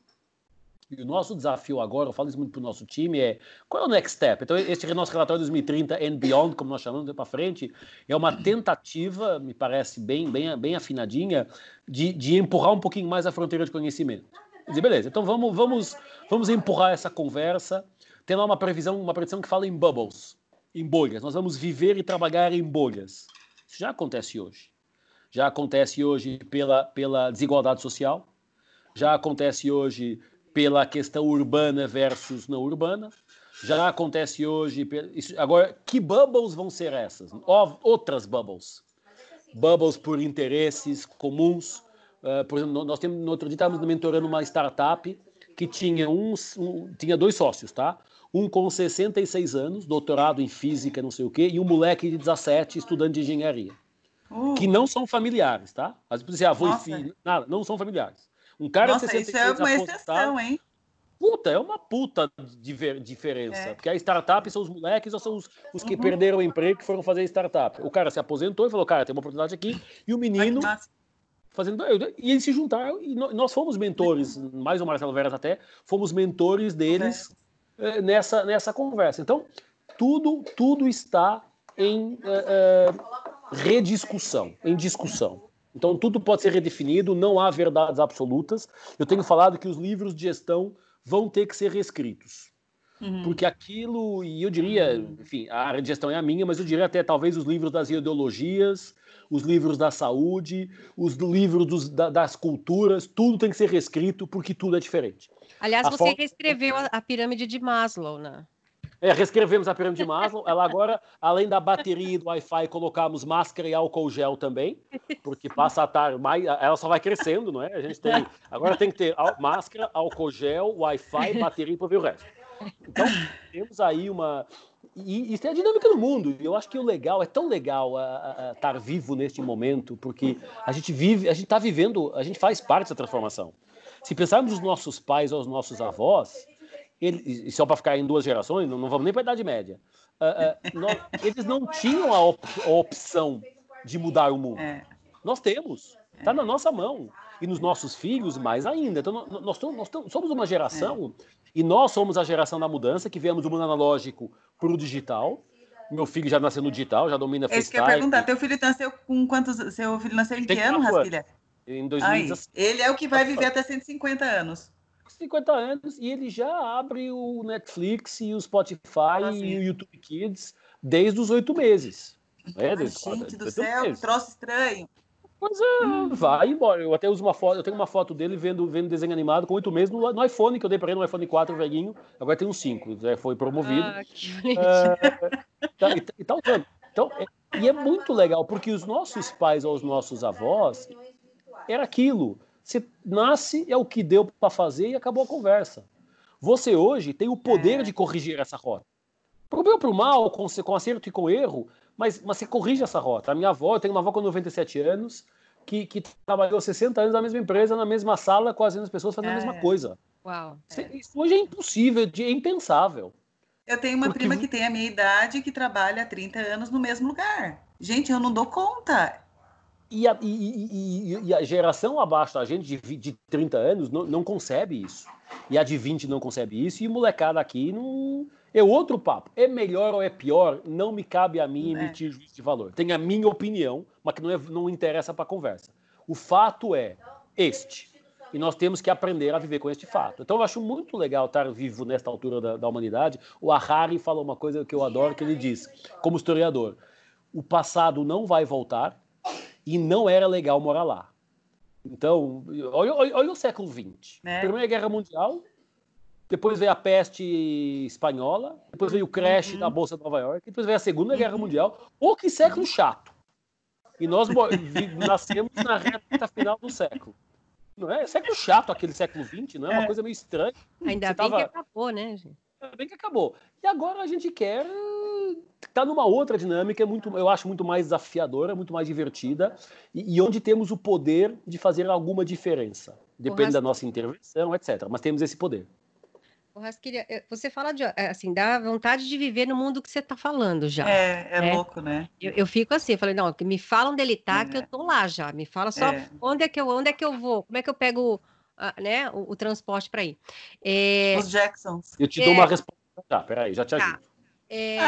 e o nosso desafio agora, eu falo isso muito para o nosso time, é qual é o next step? Então, este nosso relatório 2030 and beyond, como nós chamamos, para frente, é uma tentativa, me parece bem, bem, bem afinadinha, de, de empurrar um pouquinho mais a fronteira de conhecimento. Dizer, beleza, então vamos, vamos, vamos empurrar essa conversa. Lá uma previsão, uma previsão que fala em bubbles, em bolhas. Nós vamos viver e trabalhar em bolhas. Isso já acontece hoje. Já acontece hoje pela, pela desigualdade social, já acontece hoje pela questão urbana versus não urbana. Já acontece hoje. Agora, que bubbles vão ser essas? Outras bubbles. Bubbles por interesses comuns. Uh, por exemplo, nós temos, no outro dia estávamos mentorando uma startup que tinha, um, um, tinha dois sócios, tá? Um com 66 anos, doutorado em física, não sei o quê, e um moleque de 17, estudante de engenharia. Uh. Que não são familiares, tá? Às vezes você avô e filho, nada, não são familiares. Um cara Nossa, de 66 isso é uma exceção, hein? Puta, é uma puta diferença. É. Porque a startup são os moleques ou são os, os que uhum. perderam o emprego que foram fazer startup. O cara se aposentou e falou, cara, tem uma oportunidade aqui. E o menino fazendo. E eles se juntaram e nós fomos mentores, mais o Marcelo Veras até, fomos mentores deles é. nessa, nessa conversa. Então, tudo, tudo está em uh, uh, rediscussão, em discussão. Então, tudo pode ser redefinido, não há verdades absolutas. Eu tenho falado que os livros de gestão vão ter que ser reescritos. Uhum. Porque aquilo, e eu diria, enfim, a área de gestão é a minha, mas eu diria até talvez os livros das ideologias, os livros da saúde, os livros dos, da, das culturas, tudo tem que ser reescrito porque tudo é diferente. Aliás, a você forma... reescreveu a, a pirâmide de Maslow, né? É, reescrevemos a pirâmide de Maslow. Ela agora, além da bateria e do Wi-Fi, colocamos máscara e álcool gel também, porque passa a tarde, mais, ela só vai crescendo, não é? A gente tem, agora tem que ter máscara, álcool gel, Wi-Fi, bateria para ver o resto. Então, temos aí uma. E isso é a dinâmica do mundo. E eu acho que o legal, é tão legal estar vivo neste momento, porque a gente vive, a gente está vivendo, a gente faz parte dessa transformação. Se pensarmos nos nossos pais ou os nossos avós, ele, só para ficar em duas gerações, não, não vamos nem para a Idade Média. Uh, uh, nós, eles não tinham a, op, a, opção de mudar o mundo. É. Nós temos. Está na nossa mão. E nos nossos filhos, mais ainda. Então, nós, nós, nós somos uma geração, é. e nós somos a geração da mudança, que viemos do mundo analógico para o digital. Meu filho já nasceu no digital, já domina. É isso que eu ia perguntar. Teu filho nasceu com quantos... Seu filho nasceu em que ano, Rasquilha? Em 2017. Ele é o que vai viver até 150 anos. 50 anos e ele já abre o Netflix e o Spotify ah, e o YouTube Kids desde os oito meses. É, Ai, desde, gente do céu, meses. troço estranho. Pois é, hum. vai embora. Eu até uso uma foto, eu tenho uma foto dele vendo, vendo desenho animado com oito meses no, no, iPhone, que eu dei para ele no iPhone 4 velhinho, agora tem um 5, já foi promovido. Ah, que é, tá, e, e tá usando. Então, é, e é muito legal, porque os nossos pais ou os nossos avós era aquilo. Você nasce, é o que deu para fazer e acabou a conversa. Você hoje tem o poder é. de corrigir essa rota. Pro bem ou pro mal, com, com acerto e com erro, mas, mas você corrige essa rota. A minha avó, eu tenho uma avó com 97 anos, que, que trabalhou 60 anos na mesma empresa, na mesma sala, com as mesmas pessoas fazendo é. a mesma é. coisa. Uau. Isso hoje é impossível, é impensável. Eu tenho uma Porque... prima que tem a minha idade que trabalha há 30 anos no mesmo lugar. Gente, eu não dou conta. E a, e, e, e a, geração abaixo da gente, de, de 30 anos, não, não, concebe isso. E a de 20 não concebe isso. E molecada aqui não. É outro papo. É melhor ou é pior? Não me cabe a mim é. emitir juízo de valor. Tem a minha opinião, mas que não, é, não interessa para a conversa. O fato é este. e nós temos que aprender a viver com este fato. Então eu acho muito legal estar vivo nesta altura da, da humanidade. O Harari fala uma coisa que eu adoro, que ele diz, como historiador, o passado não vai voltar e não era legal morar lá. Então, olha, olha, olha o século XX. É. Primeira Guerra Mundial, depois veio a peste espanhola, depois veio o crash uhum. da Bolsa de Nova York, depois veio a Segunda Guerra Mundial. Pô, que século chato! E nós nascemos na reta final do século. Não é? Século chato aquele século XX, não é? Uma é. coisa meio estranha. Ainda Você bem tava... que acabou, né, gente? Bem que acabou. E agora a gente quer tá numa outra dinâmica, é muito, eu acho muito mais desafiadora, muito mais divertida, e, e onde temos o poder de fazer alguma diferença. Depende da nossa intervenção, etc. Mas temos esse poder. Rasquilha, eh, você fala de, eh, assim, da vontade de viver no mundo que você está falando já. É, é né? louco, né? Eu, eu, fico assim, falei, não, me falam dele tá, é. que eu tô lá já. Me fala só é. onde é que eu, onde é que eu vou, como é que eu pego, né, o, o transporte para ir. É, Os Jacksons. Eu te dou uma resposta. Tá, peraí, já te tá. ajudo. É,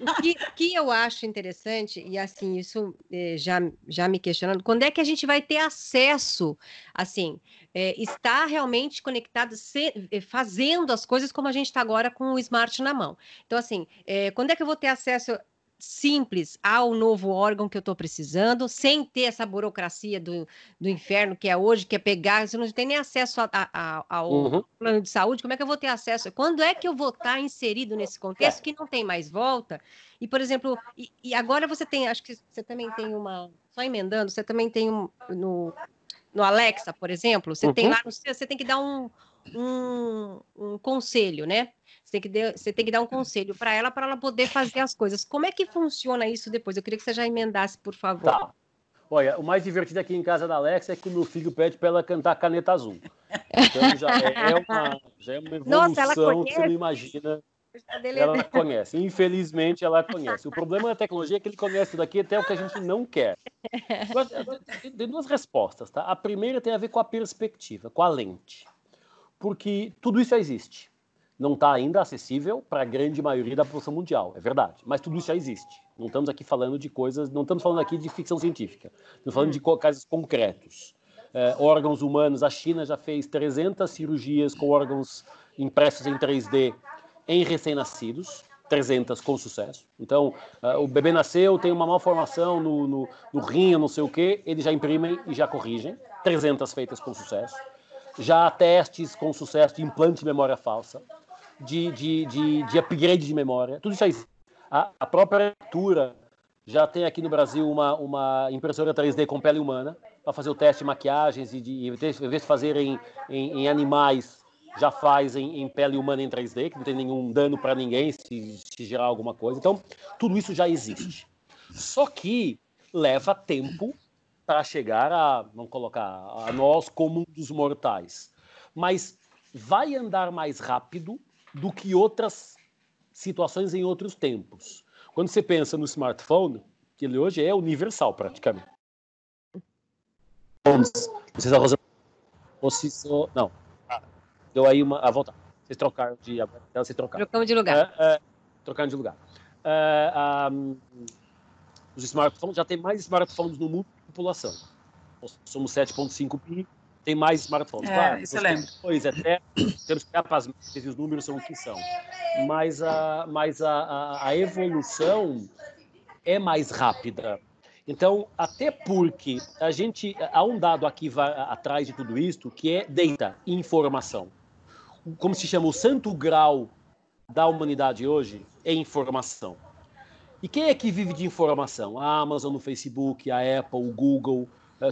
o que, que, eu acho interessante, e assim, isso é, já, já me questionando, quando é que a gente vai ter acesso, assim, é, estar realmente conectado, se, é, fazendo as coisas como a gente está agora com o smart na mão. Então, assim, é, quando é que eu vou ter acesso simples ao novo órgão que eu estou precisando, sem ter essa burocracia do, do inferno que é hoje, que é pegar, você não tem nem acesso a, a, ao uhum. plano de saúde, como é que eu vou ter acesso? Quando é que eu vou estar inserido nesse contexto que não tem mais volta? E, por exemplo, e, e agora você tem, acho que você também tem uma, só emendando, você também tem um, no, no Alexa, por exemplo, você uhum. tem lá no você tem que dar um, um, um conselho, né? Você tem que, de, você tem que dar um conselho para ela para ela poder fazer as coisas. Como é que funciona isso depois? Eu queria que você já emendasse, por favor. Tá. Olha, o mais divertido aqui em casa da Alexa é que o meu filho pede para ela cantar Caneta Azul. Então já é, uma, já é uma evolução Nossa, que você não imagina. Ela conhece. Infelizmente, ela conhece. O problema da tecnologia é que ele conhece tudo aqui até o que a gente não quer. Tem duas respostas, tá? A primeira tem a ver com a perspectiva, com a lente. Porque tudo isso já existe não está ainda acessível para a grande maioria da população mundial, é verdade. Mas tudo isso já existe. Não estamos aqui falando de coisas, não estamos falando aqui de ficção científica. Estamos falando de hum. casos concretos. É, órgãos humanos, a China já fez 300 cirurgias com órgãos impressos em 3D em recém-nascidos, 300 com sucesso. Então, uh, o bebê nasceu, tem uma malformação no, no, no rim, não sei o quê, eles já imprimem e já corrigem, 300 feitas com sucesso. Já há testes com sucesso de implante de memória falsa de, de, de, de upgrade de memória, tudo isso aí. A, a própria leitura já tem aqui no Brasil uma, uma impressora 3D com pele humana para fazer o teste de maquiagens e de, em vez de fazer em, em, em animais, já faz em, em, pele humana em 3D, que não tem nenhum dano para ninguém se, se gerar alguma coisa. Então, tudo isso já existe. Só que leva tempo para chegar a, vamos colocar, a nós como um dos mortais. Mas vai andar mais rápido do que outras situações em outros tempos. Quando você pensa no smartphone, que ele hoje é universal praticamente. Se a Rosa ou se só, não. deu aí uma a voltar. Vocês trocaram de ela se trocaram. Trocamos de lugar. É, é, trocaram de lugar. É, um, os smartphones já tem mais smartphones no mundo que população. Somos 7.5 bi tem mais smartphones. É, claro, isso. Pois é, temos que ficar pasmados, os números são o que são. Mas, a, mas a, a, a evolução é mais rápida. Então, até porque a gente há um dado aqui atrás de tudo isso, que é data, informação. Como se chama o santo grau da humanidade hoje é informação. E quem é que vive de informação? A Amazon, o Facebook, a Apple, o Google,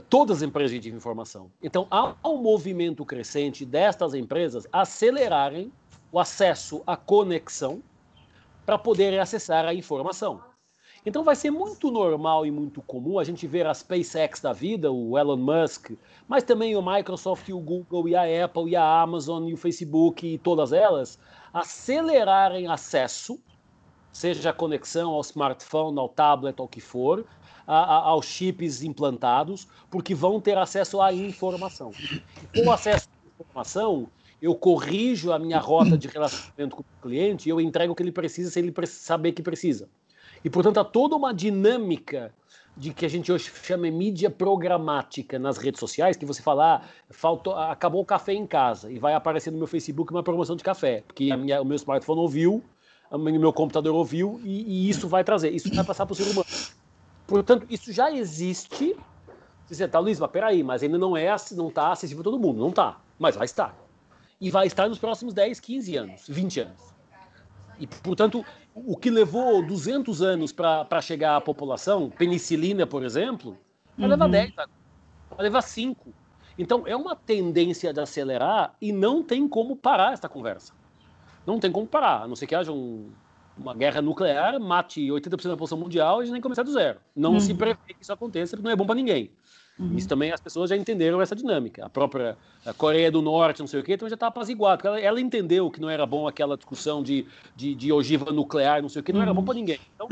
todas as empresas de informação. Então, há um movimento crescente destas empresas acelerarem o acesso à conexão para poderem acessar a informação. Então, vai ser muito normal e muito comum a gente ver a SpaceX da vida, o Elon Musk, mas também o Microsoft, o Google, e a Apple, e a Amazon, e o Facebook, e todas elas, acelerarem acesso, seja a conexão ao smartphone, ao tablet, ao que for, a, a, aos chips implantados, porque vão ter acesso à informação. E com acesso à informação, eu corrijo a minha rota de relacionamento com o cliente e eu entrego o que ele precisa se ele saber que precisa. E, portanto, há toda uma dinâmica de que a gente hoje chama de mídia programática nas redes sociais, que você fala, ah, faltou, acabou o café em casa, e vai aparecer no meu Facebook uma promoção de café, porque minha, o meu smartphone ouviu, o meu computador ouviu, e, e isso vai trazer, isso vai passar para o ser humano. Portanto, isso já existe. Você está, Luiz, mas peraí, mas ainda não é, não está acessível a todo mundo. Não está, mas vai estar. E vai estar nos próximos 10, 15 anos, 20 anos. E, portanto, o que levou 200 anos para chegar à população, penicilina, por exemplo, vai uhum. levar 10, vai levar 5. Então, é uma tendência de acelerar e não tem como parar esta conversa. Não tem como parar, a não ser que haja um, uma guerra nuclear, mate 80% da população mundial e a gente nem começar do zero. Não uhum. se prevê que isso aconteça, porque não é bom para ninguém. Uhum. Isso também as pessoas já entenderam essa dinâmica. A própria a Coreia do Norte, não sei o quê, então já está apaziguado. Ela, ela, entendeu que não era bom aquela discussão de, de, de ogiva nuclear, não sei o quê, não uhum. era bom uhum. para ninguém. Então,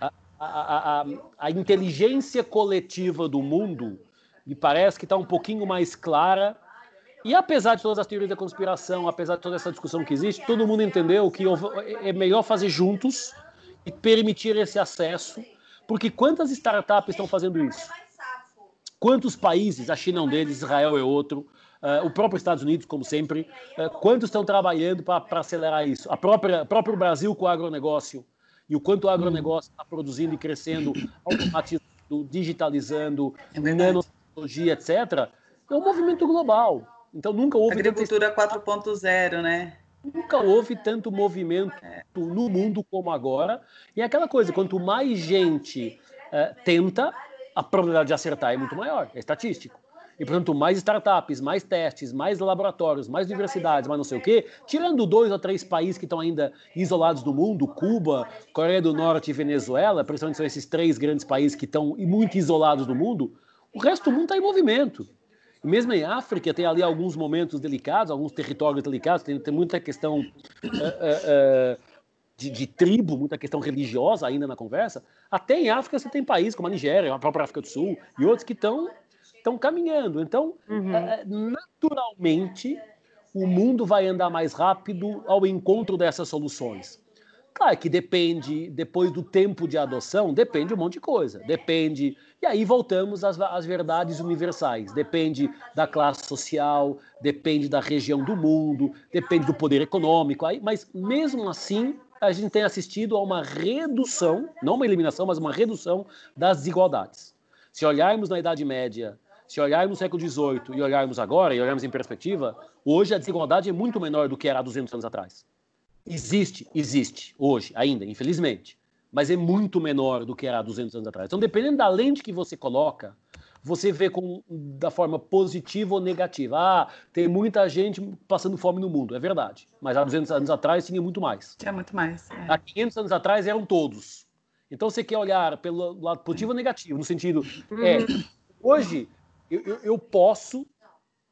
a, a, a, a, inteligência coletiva do mundo me parece que está um pouquinho mais clara. E apesar de todas as teorias da conspiração, apesar de toda essa discussão que existe, todo mundo entendeu que é melhor fazer juntos e permitir esse acesso, porque quantas startups estão fazendo isso? Quantos países, a China é um deles, Israel é outro, uh, o próprio Estados Unidos, como sempre, uh, quantos estão trabalhando para acelerar isso? A própria próprio Brasil com o agronegócio e o quanto o agronegócio está produzindo e crescendo, automatizando, digitalizando, é nanotecnologia, etc. É um movimento global. Então nunca houve agricultura 4.0, né? Nunca houve tanto movimento é. no mundo como agora. E é aquela coisa, quanto mais gente uh, tenta, a probabilidade de acertar é muito maior, é estatístico. E, portanto, mais startups, mais testes, mais laboratórios, mais universidades, mais não sei o quê, tirando dois ou três países que estão ainda isolados do mundo, Cuba, Coreia do Norte e Venezuela, principalmente são esses três grandes países que estão muito isolados do mundo, o resto do mundo está em movimento. Mesmo em África, tem ali alguns momentos delicados, alguns territórios delicados, tem, tem muita questão. Uh, uh, de, de, tribo, muita questão religiosa ainda na conversa. Até em África você tem países como a Nigéria, a própria África do Sul e outros que estão estão caminhando. Então, uhum. naturalmente, o mundo vai andar mais rápido ao encontro dessas soluções. Claro que depende, depois do tempo de adoção, depende um monte de coisa. Depende. E aí voltamos às, às verdades universais. Depende da classe social, depende da região do mundo, depende do poder econômico. Aí, mas mesmo assim, a gente tem assistido a uma redução, não uma eliminação, mas uma redução das desigualdades. Se olharmos na Idade Média, se olharmos no século XVIII e olharmos agora, e olharmos em perspectiva, hoje a desigualdade é muito menor do que era há 200 anos atrás. Existe, existe, hoje, ainda, infelizmente, mas é muito menor do que era há 200 anos atrás. Então, dependendo da lente que você coloca, você vê com, da forma positiva ou negativa. Ah, tem muita gente passando fome no mundo, é verdade. Mas há 200 anos atrás tinha muito mais. Tinha muito mais. É. Há 500 anos atrás eram todos. Então você quer olhar pelo lado positivo ou negativo, no sentido, é, hoje eu, eu, eu posso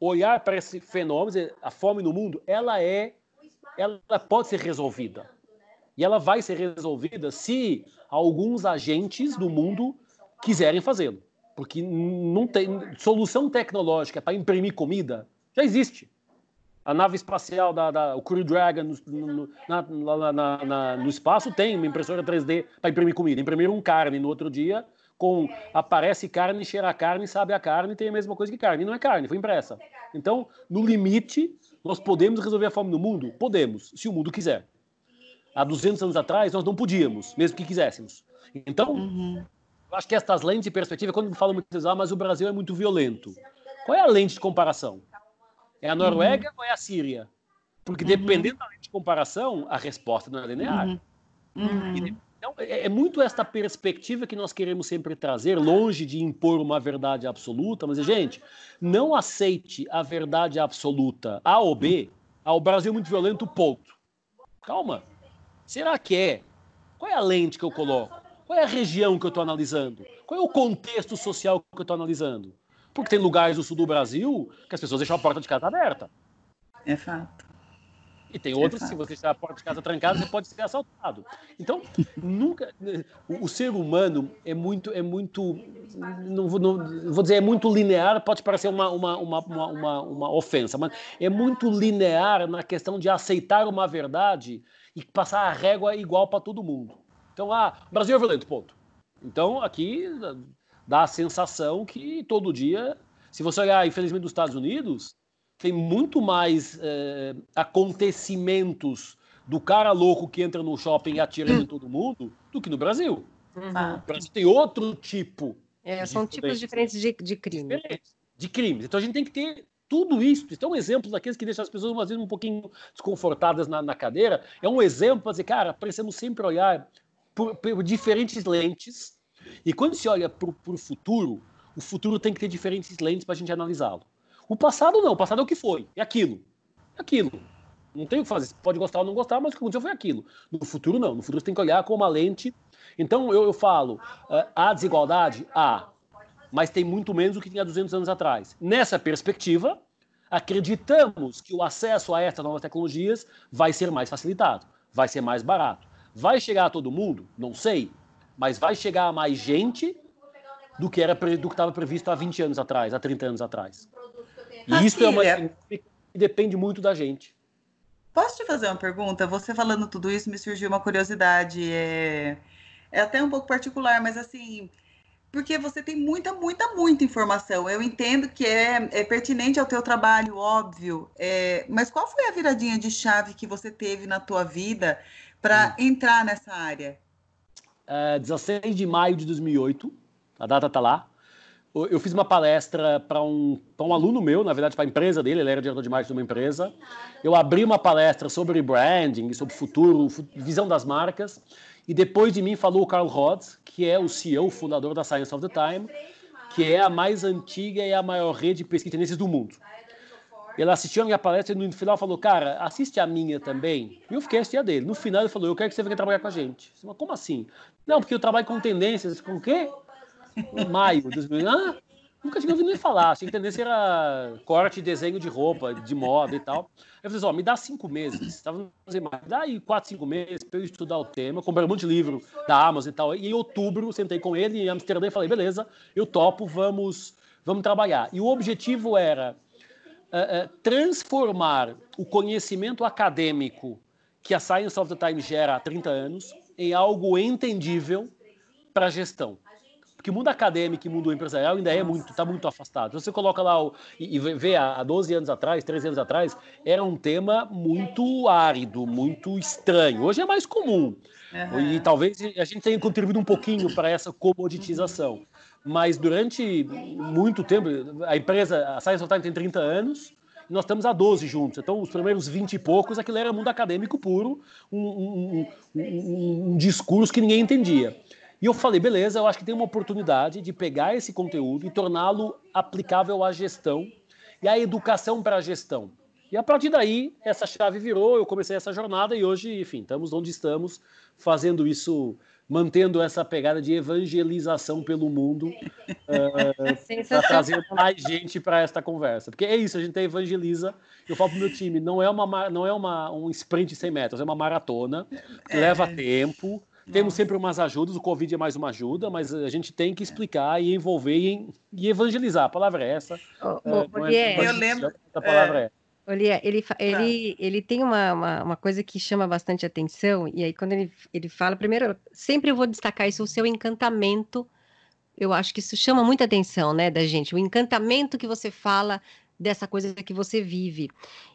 olhar para esse fenômeno, a fome no mundo, ela é, ela pode ser resolvida. E ela vai ser resolvida se alguns agentes do mundo quiserem fazê-lo. Porque não tem solução tecnológica para imprimir comida já existe. A nave espacial da, da o Crew Dragon no, no, na, na, na, no espaço tem uma impressora 3D para imprimir comida. Imprimiram um carne no outro dia com aparece carne, cheira a carne, sabe a carne, tem a mesma coisa que carne. Não é carne, foi impressa. Então, no limite, nós podemos resolver a fome no mundo? Podemos, se o mundo quiser. Há 200 anos atrás, nós não podíamos, mesmo que quiséssemos. Então, uhum. Eu acho que estas lentes de perspectiva, quando falam muito ah, mas o Brasil é muito violento. Qual é a lente de comparação? É a Noruega uhum. ou é a Síria? Porque uhum. dependendo da lente de comparação, a resposta não é linear. Uhum. uhum. Então, é, é muito esta perspectiva que nós queremos sempre trazer, longe de impor uma verdade absoluta, mas, gente, não aceite a verdade absoluta A ou B. Ah, o Brasil é muito violento, ponto. Calma. Será que é? Qual é a lente que eu coloco? Qual é a região que eu estou analisando? Qual é o contexto social que eu estou analisando? Porque tem lugares do sul do Brasil que as pessoas deixam a porta de casa aberta. É fato. E tem outros que, se você deixar a porta de casa trancada, você pode ser assaltado. Então, nunca. O, o ser humano é muito. É muito não, vou, não, vou dizer, é muito linear, pode parecer uma, uma, uma, uma, uma ofensa, mas é muito linear na questão de aceitar uma verdade e passar a régua igual para todo mundo. Então, ah, o Brasil é violento, ponto. Então, aqui dá a sensação que todo dia, se você olhar, infelizmente, dos Estados Unidos, tem muito mais é, acontecimentos do cara louco que entra no shopping e atira em todo mundo do que no Brasil. Uhum. O Brasil tem outro tipo. É, são tipos diferentes de, de crime. De crimes. Então a gente tem que ter tudo isso. É um exemplo daqueles que deixam as pessoas, às vezes, um pouquinho desconfortadas na, na cadeira. É um exemplo para dizer, cara, precisamos sempre olhar por, por diferentes lentes. E quando se olha para o futuro, o futuro tem que ter diferentes lentes para a gente analisá-lo. O passado não, o passado é o que foi, é aquilo. É aquilo. Não tem o que fazer. Você pode gostar ou não gostar, mas o que aconteceu foi aquilo. No futuro, não. No futuro você tem que olhar com uma lente. Então, eu, eu falo, uh, há desigualdade? Há. Mas tem muito menos do que tinha 200 anos atrás. Nessa perspectiva, acreditamos que o acesso a essas novas tecnologias vai ser mais facilitado, vai ser mais barato. Vai chegar a todo mundo? Não sei. Mas vai chegar a mais gente do que era do que estava previsto há 20 anos atrás, há 30 anos atrás. E isso é uma que depende muito da gente. Posso te fazer uma pergunta? Você falando tudo isso, me surgiu uma curiosidade. É, é até um pouco particular, mas assim, porque você tem muita, muita, muita informação. Eu entendo que é, é pertinente ao teu trabalho, óbvio. É, mas qual foi a viradinha de chave que você teve na tua vida para hum. entrar nessa área? É, 16 de maio de 2008, a data está lá eu fiz uma palestra para um, um aluno meu, na verdade, para a empresa dele, ele era diretor de marketing de uma empresa. Eu abri uma palestra sobre branding, sobre futuro, visão das marcas. E depois de mim falou o Carl Rhodes, que é o CEO, fundador da Science of the Time, que é a mais antiga e a maior rede de pesquisa de tendências do mundo. Ele assistiu a minha palestra e no final falou, cara, assiste a minha também. E eu fiquei assistindo a dele. No final ele falou, eu quero que você venha trabalhar com a gente. Falei, como assim? Não, porque eu trabalho com tendências. Com o quê? Em maio de 2000. Ah, nunca tinha ouvido nem falar. Achei que tendência era corte, desenho de roupa, de moda e tal. Eu falei assim, ó, me dá cinco meses. Tava fazendo mais. Dá aí quatro, cinco meses para eu estudar o tema. Comprei um monte de livro da Amazon e tal. E em outubro, sentei com ele em Amsterdã e falei, beleza, eu topo, vamos, vamos trabalhar. E o objetivo era uh, uh, transformar o conhecimento acadêmico que a Science of the Time gera há 30 anos em algo entendível para a gestão. Porque o mundo acadêmico e o mundo empresarial ainda é muito, está muito afastado. Você coloca lá o, e, e vê há 12 anos atrás, 13 anos atrás, era um tema muito árido, muito estranho. Hoje é mais comum. Uhum. E talvez a gente tenha contribuído um pouquinho para essa comoditização. Mas durante muito tempo, a empresa, a Science of Time tem 30 anos, nós estamos há 12 juntos. Então, os primeiros 20 e poucos, aquilo era mundo acadêmico puro, um, um, um, um discurso que ninguém entendia. E eu falei, beleza, eu acho que tem uma oportunidade de pegar esse conteúdo e torná-lo aplicável à gestão e à educação para a gestão. E a partir daí, essa chave virou, eu comecei essa jornada e hoje, enfim, estamos onde estamos, fazendo isso, mantendo essa pegada de evangelização pelo mundo, uh, para trazer mais gente para esta conversa. Porque é isso, a gente evangeliza. Eu falo para o meu time, não é, uma, não é uma, um sprint de 100 metros, é uma maratona, que leva é. tempo, temos sempre umas ajudas, o Covid é mais uma ajuda, mas a gente tem que explicar e envolver e, e evangelizar. A palavra é essa. Oh, é, é, eu lembro. A palavra é. Olha, ele, ele, ele tem uma, uma, uma, coisa que chama bastante atenção, e aí quando ele, ele fala, primeiro, sempre eu vou destacar isso, o seu encantamento, eu acho que isso chama muita atenção, né, da gente, o encantamento que você fala dessa coisa que você vive.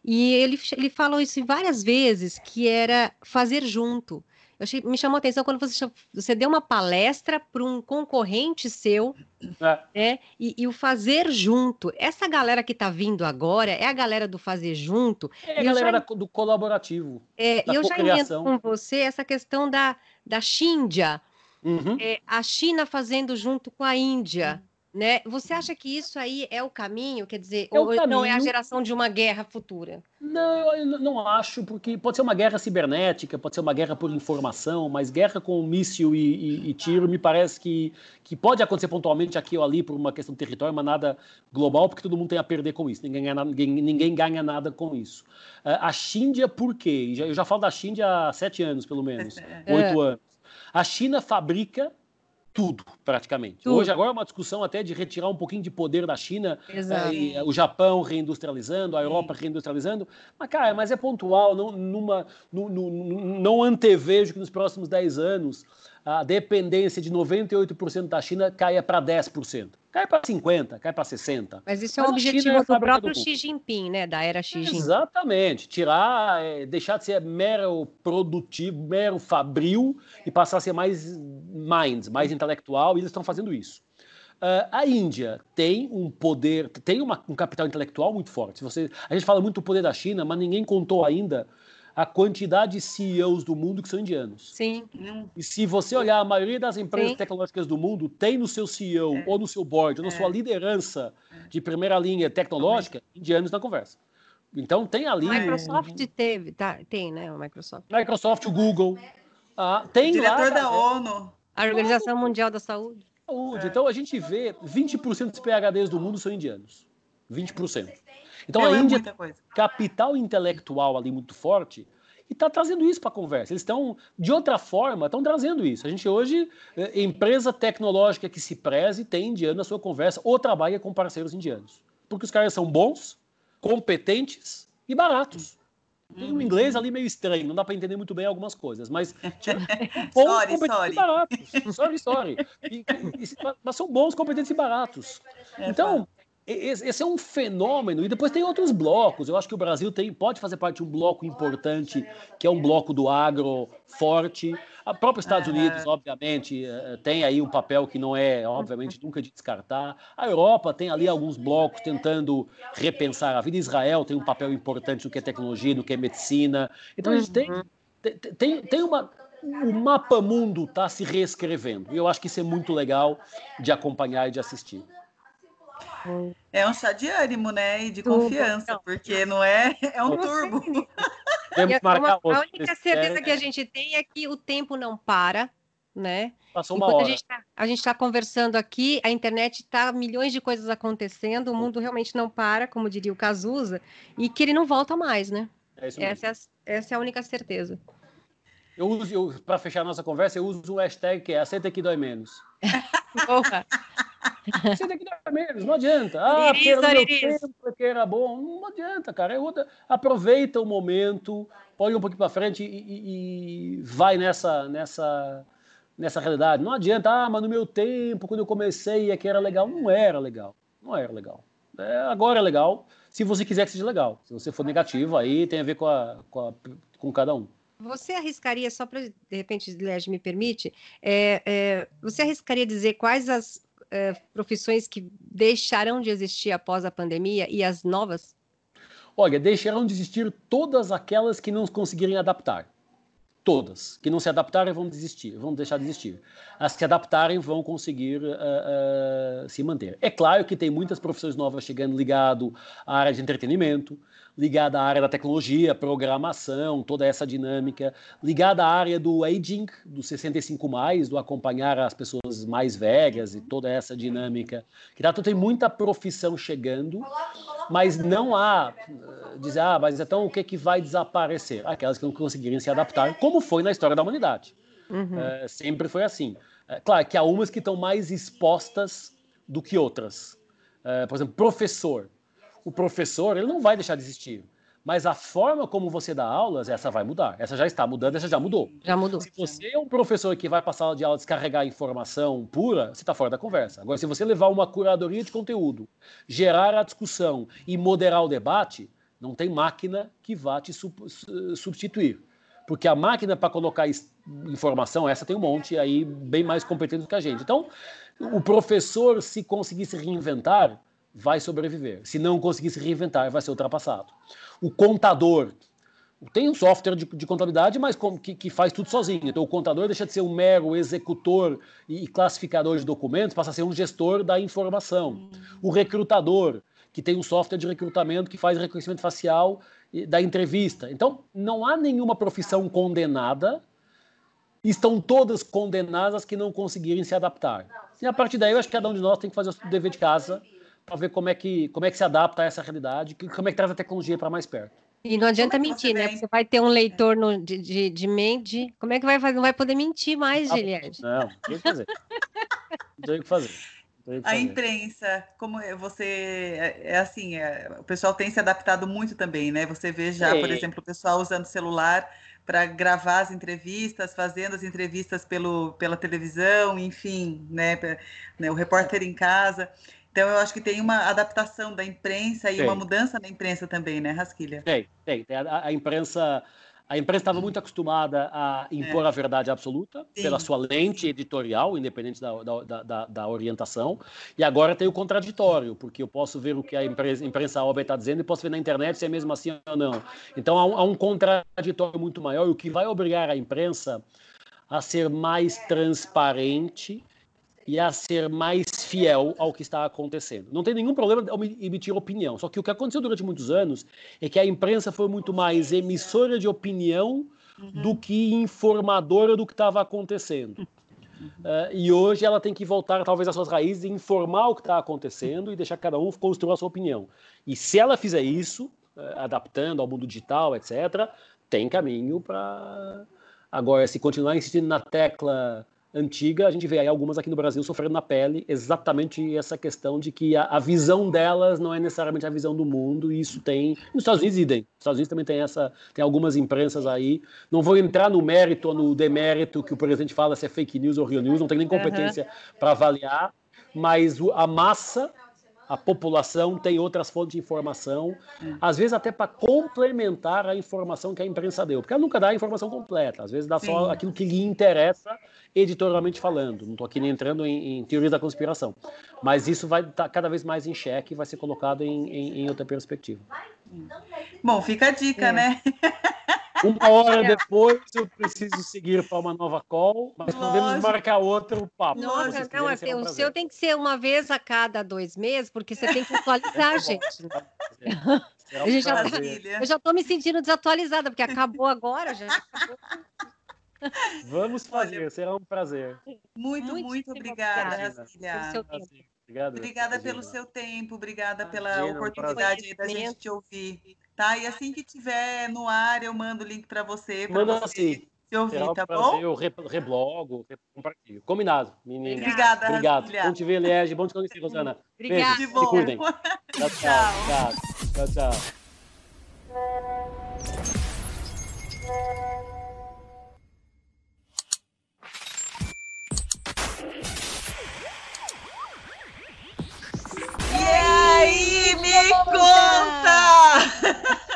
E ele, ele falou isso várias vezes, que era fazer junto. Eu achei, me chamou a atenção quando você, você deu uma palestra para um concorrente seu, é. né? E, e, o fazer junto. Essa galera que está vindo agora é a galera do fazer junto. É a galera já, do colaborativo. É, e eu já entendo com você essa questão da, da Xíndia. Uhum. É, a China fazendo junto com a Índia. Né? Você acha que isso aí é o caminho? Quer dizer, é ou caminho... não é a geração de uma guerra futura? Não, eu não acho, porque pode ser uma guerra cibernética, pode ser uma guerra por informação, mas guerra com míssil e, e, e, tiro me parece que, que pode acontecer pontualmente aqui ou ali por uma questão de território, mas nada global, porque todo mundo tem a perder com isso, ninguém ganha, ninguém, ninguém ganha nada com isso. Uh, a Xíndia, por quê? Eu já falo da Xíndia há sete anos, pelo menos, é. oito anos. A China fabrica tudo, praticamente. Tudo. Hoje, agora é uma discussão até de retirar um pouquinho de poder da China, é, o Japão reindustrializando, a Europa Sim. reindustrializando. Mas, cara, mas é pontual, não, numa, no, no, não antevejo que nos próximos 10 anos a dependência de 98% da China caia para 10%. Cai para 50%, cai para 60%. Mas isso é um objetivo é do próprio do Xi Jinping, né? Da era Xi Jinping. Exatamente. Tirar, é, deixar de ser mero produtivo, mero fabril e passar a ser mais minds, mais intelectual, e eles estão fazendo isso. Uh, a Índia tem um poder, tem uma, um capital intelectual muito forte. Você, a gente fala muito do poder da China, mas ninguém contou ainda a quantidade de CEOs do mundo que são indianos. Sim. E se você olhar, a maioria das empresas Sim. tecnológicas do mundo tem no seu CEO, é. ou no seu board, ou na é. sua liderança de primeira linha tecnológica, indianos na conversa. Então tem ali. A Microsoft teve, tá, tem, né? O Microsoft. Microsoft, o Google. Ah, tem o diretor lá, da ONU. A Organização Mundial da Saúde. Saúde. Então a gente vê 20% dos PHDs do mundo são indianos. 20%. Então a é Índia capital intelectual ali muito forte e está trazendo isso para a conversa. Eles estão, de outra forma, estão trazendo isso. A gente hoje, é, empresa tecnológica que se preze, tem indiano na sua conversa ou trabalha com parceiros indianos. Porque os caras são bons, competentes e baratos. Tem um inglês ali meio estranho, não dá para entender muito bem algumas coisas, mas tipo, bons, sorry, competentes sorry. e baratos. Sorry, sorry. E, e, mas são bons, competentes e baratos. É, então, esse é um fenômeno, e depois tem outros blocos. Eu acho que o Brasil tem, pode fazer parte de um bloco importante, que é um bloco do agro forte. A própria Estados Unidos, obviamente, eh, tem aí um papel que não é, obviamente, nunca de descartar. A Europa tem ali alguns blocos tentando repensar a vida. Israel tem um papel importante no que é tecnologia, no que é medicina. Então a gente tem, uhum. tem, tem uma, o mapa mundo está se reescrevendo. E eu acho que isso é muito legal de acompanhar e de assistir. É um chá de ânimo, né? E de turbo, confiança, não. porque não é. É um turbo. Temos marcar uma, a única certeza que a gente tem é que o tempo não para, né? Passou uma Enquanto hora. A gente está tá conversando aqui, a internet está milhões de coisas acontecendo, o mundo realmente não para, como diria o Cazuza, e que ele não volta mais, né? É isso mesmo. Essa, é a, essa é a única certeza. Eu uso, para fechar a nossa conversa, eu uso um hashtag que é aceita que dói menos. Boa. Aceita que dói menos, não adianta. Ah, porque era meu tempo, porque era bom. Não adianta, cara. É outra... Aproveita o momento, olha um pouquinho para frente e, e, e, vai nessa, nessa, nessa realidade. Não adianta, ah, mas no meu tempo, quando eu comecei, é que era legal. Não era legal. Não era legal. É, agora é legal, se você quiser que seja legal. Se você for negativo, aí tem a ver com, a, com, a, com cada um. Você arriscaria, só para, de repente, Lege me permite, é, é, você arriscaria dizer quais as é, profissões que deixarão de existir após a pandemia e as novas? Olha, deixarão de existir todas aquelas que não conseguirem adaptar. Todas. Que não se adaptarem vão desistir, vão deixar de existir. As que se adaptarem vão conseguir uh, uh, se manter. É claro que tem muitas profissões novas chegando ligado à área de entretenimento, ligada à área da tecnologia, programação, toda essa dinâmica, ligada à área do aging, do 65 mais, do acompanhar as pessoas mais velhas e toda essa dinâmica. Que tá, tem muita profissão chegando, mas não há eh, dizer, ah, mas então o que que vai desaparecer? Aquelas que não conseguirem se adaptar, como foi na história da humanidade. Uhum. É, sempre foi assim. É, claro que há umas que estão mais expostas do que outras. É, por exemplo, professor o professor ele não vai deixar de existir. Mas a forma como você dá aulas, essa vai mudar. Essa já está mudando, essa já mudou. Já mudou. Se você é um professor que vai passar de aula descarregar informação pura, você está fora da conversa. Agora, se você levar uma curadoria de conteúdo, gerar a discussão e moderar o debate, não tem máquina que vá te substituir. Porque a máquina para colocar informação, essa tem um monte aí bem mais competente do que a gente. Então, o professor, se conseguir se reinventar, vai sobreviver. Se não conseguir se reinventar, vai ser ultrapassado. O contador tem um software de, de contabilidade, mas com, que, que, faz tudo sozinho. Então, o contador deixa de ser um mero executor e, e classificador de documentos, passa a ser um gestor da informação. Uhum. O recrutador, que tem um software de recrutamento que faz reconhecimento facial da entrevista. Então, não há nenhuma profissão condenada, estão todas condenadas que não conseguirem se adaptar. E a partir daí, eu acho que cada um de nós tem que fazer o dever de casa para ver como é, que, como é que se adapta a essa realidade, como é que traz a tecnologia para mais perto. E não adianta é mentir, né? Você vai ter um leitor no, de, de, de mente. Como é que vai fazer? Não vai poder mentir mais, ah. Não, não tem o que fazer. Não tem o que fazer. A imprensa, como você é, é assim, é, o pessoal tem se adaptado muito também, né? Você vê já, por exemplo, o pessoal usando celular para gravar as entrevistas, fazendo as entrevistas pelo, pela televisão, enfim, né, né, o repórter em casa. Então, eu acho que tem uma adaptação da imprensa e tem. uma mudança na imprensa também, né, Rasquilha? Tem, tem. tem. A, a imprensa a imprensa estava muito acostumada a impor é. a verdade absoluta Sim. pela sua lente editorial, independente da, da, da, da, orientação, e agora tem o contraditório, porque eu posso ver o que a imprensa, imprensa óbvia está dizendo e posso ver na internet se é mesmo assim ou não. Então há um, há um contraditório muito maior, o que vai obrigar a imprensa a ser mais transparente e a ser mais fiel ao que está acontecendo. Não tem nenhum problema em emitir opinião, só que o que aconteceu durante muitos anos é que a imprensa foi muito mais emissora de opinião uhum. do que informadora do que estava acontecendo. Uh, e hoje ela tem que voltar, talvez, às suas raízes e informar o que está acontecendo e deixar cada um construir a sua opinião. E se ela fizer isso, uh, adaptando ao mundo digital, etc., tem caminho para. Agora, se continuar insistindo na tecla antiga, a gente vê aí algumas aqui no Brasil sofrendo na pele exatamente essa questão de que a, a, visão delas não é necessariamente a visão do mundo, e isso tem. Nos Estados Unidos, idem. Nos Estados Unidos também tem essa. Tem algumas imprensas aí. Não vou entrar no mérito ou no demérito que o presidente fala se é fake news ou real news, não tem nem competência uhum. para avaliar, mas a massa a população tem outras fontes de informação, às vezes até para complementar a informação que a imprensa deu, porque ela nunca dá a informação completa, às vezes dá Sim. só aquilo que lhe interessa editorialmente falando. Não estou aqui nem entrando em, em teoria da conspiração, mas isso vai estar tá cada vez mais em xeque e vai ser colocado em, em, em outra perspectiva. Bom, fica a dica, é. né? Uma hora depois eu preciso seguir para uma nova call, mas Lógico. podemos marcar outro papo. Nossa, não, assim, um o seu tem que ser uma vez a cada dois meses, porque você tem que atualizar, gente. Um eu, já, eu já estou me sentindo desatualizada, porque acabou agora, já. Vamos fazer, Olha, será um prazer. Muito, muito, muito obrigada, Racília. Obrigado, obrigada pelo seu tempo, obrigada pela oportunidade da gente te ouvir. Tá? E assim que tiver no ar, eu mando o link para você. Manda você assim. Se ouvir, tá bom? Eu reblogo, compartilho. Combinado, menina. Obrigada, Obrigado. Bom te ver, Liege. Bom te conhecer, Rosana. Obrigada. Beijo. Se cuidem. Tchau, tchau. Tchau, tchau. me conta! conta!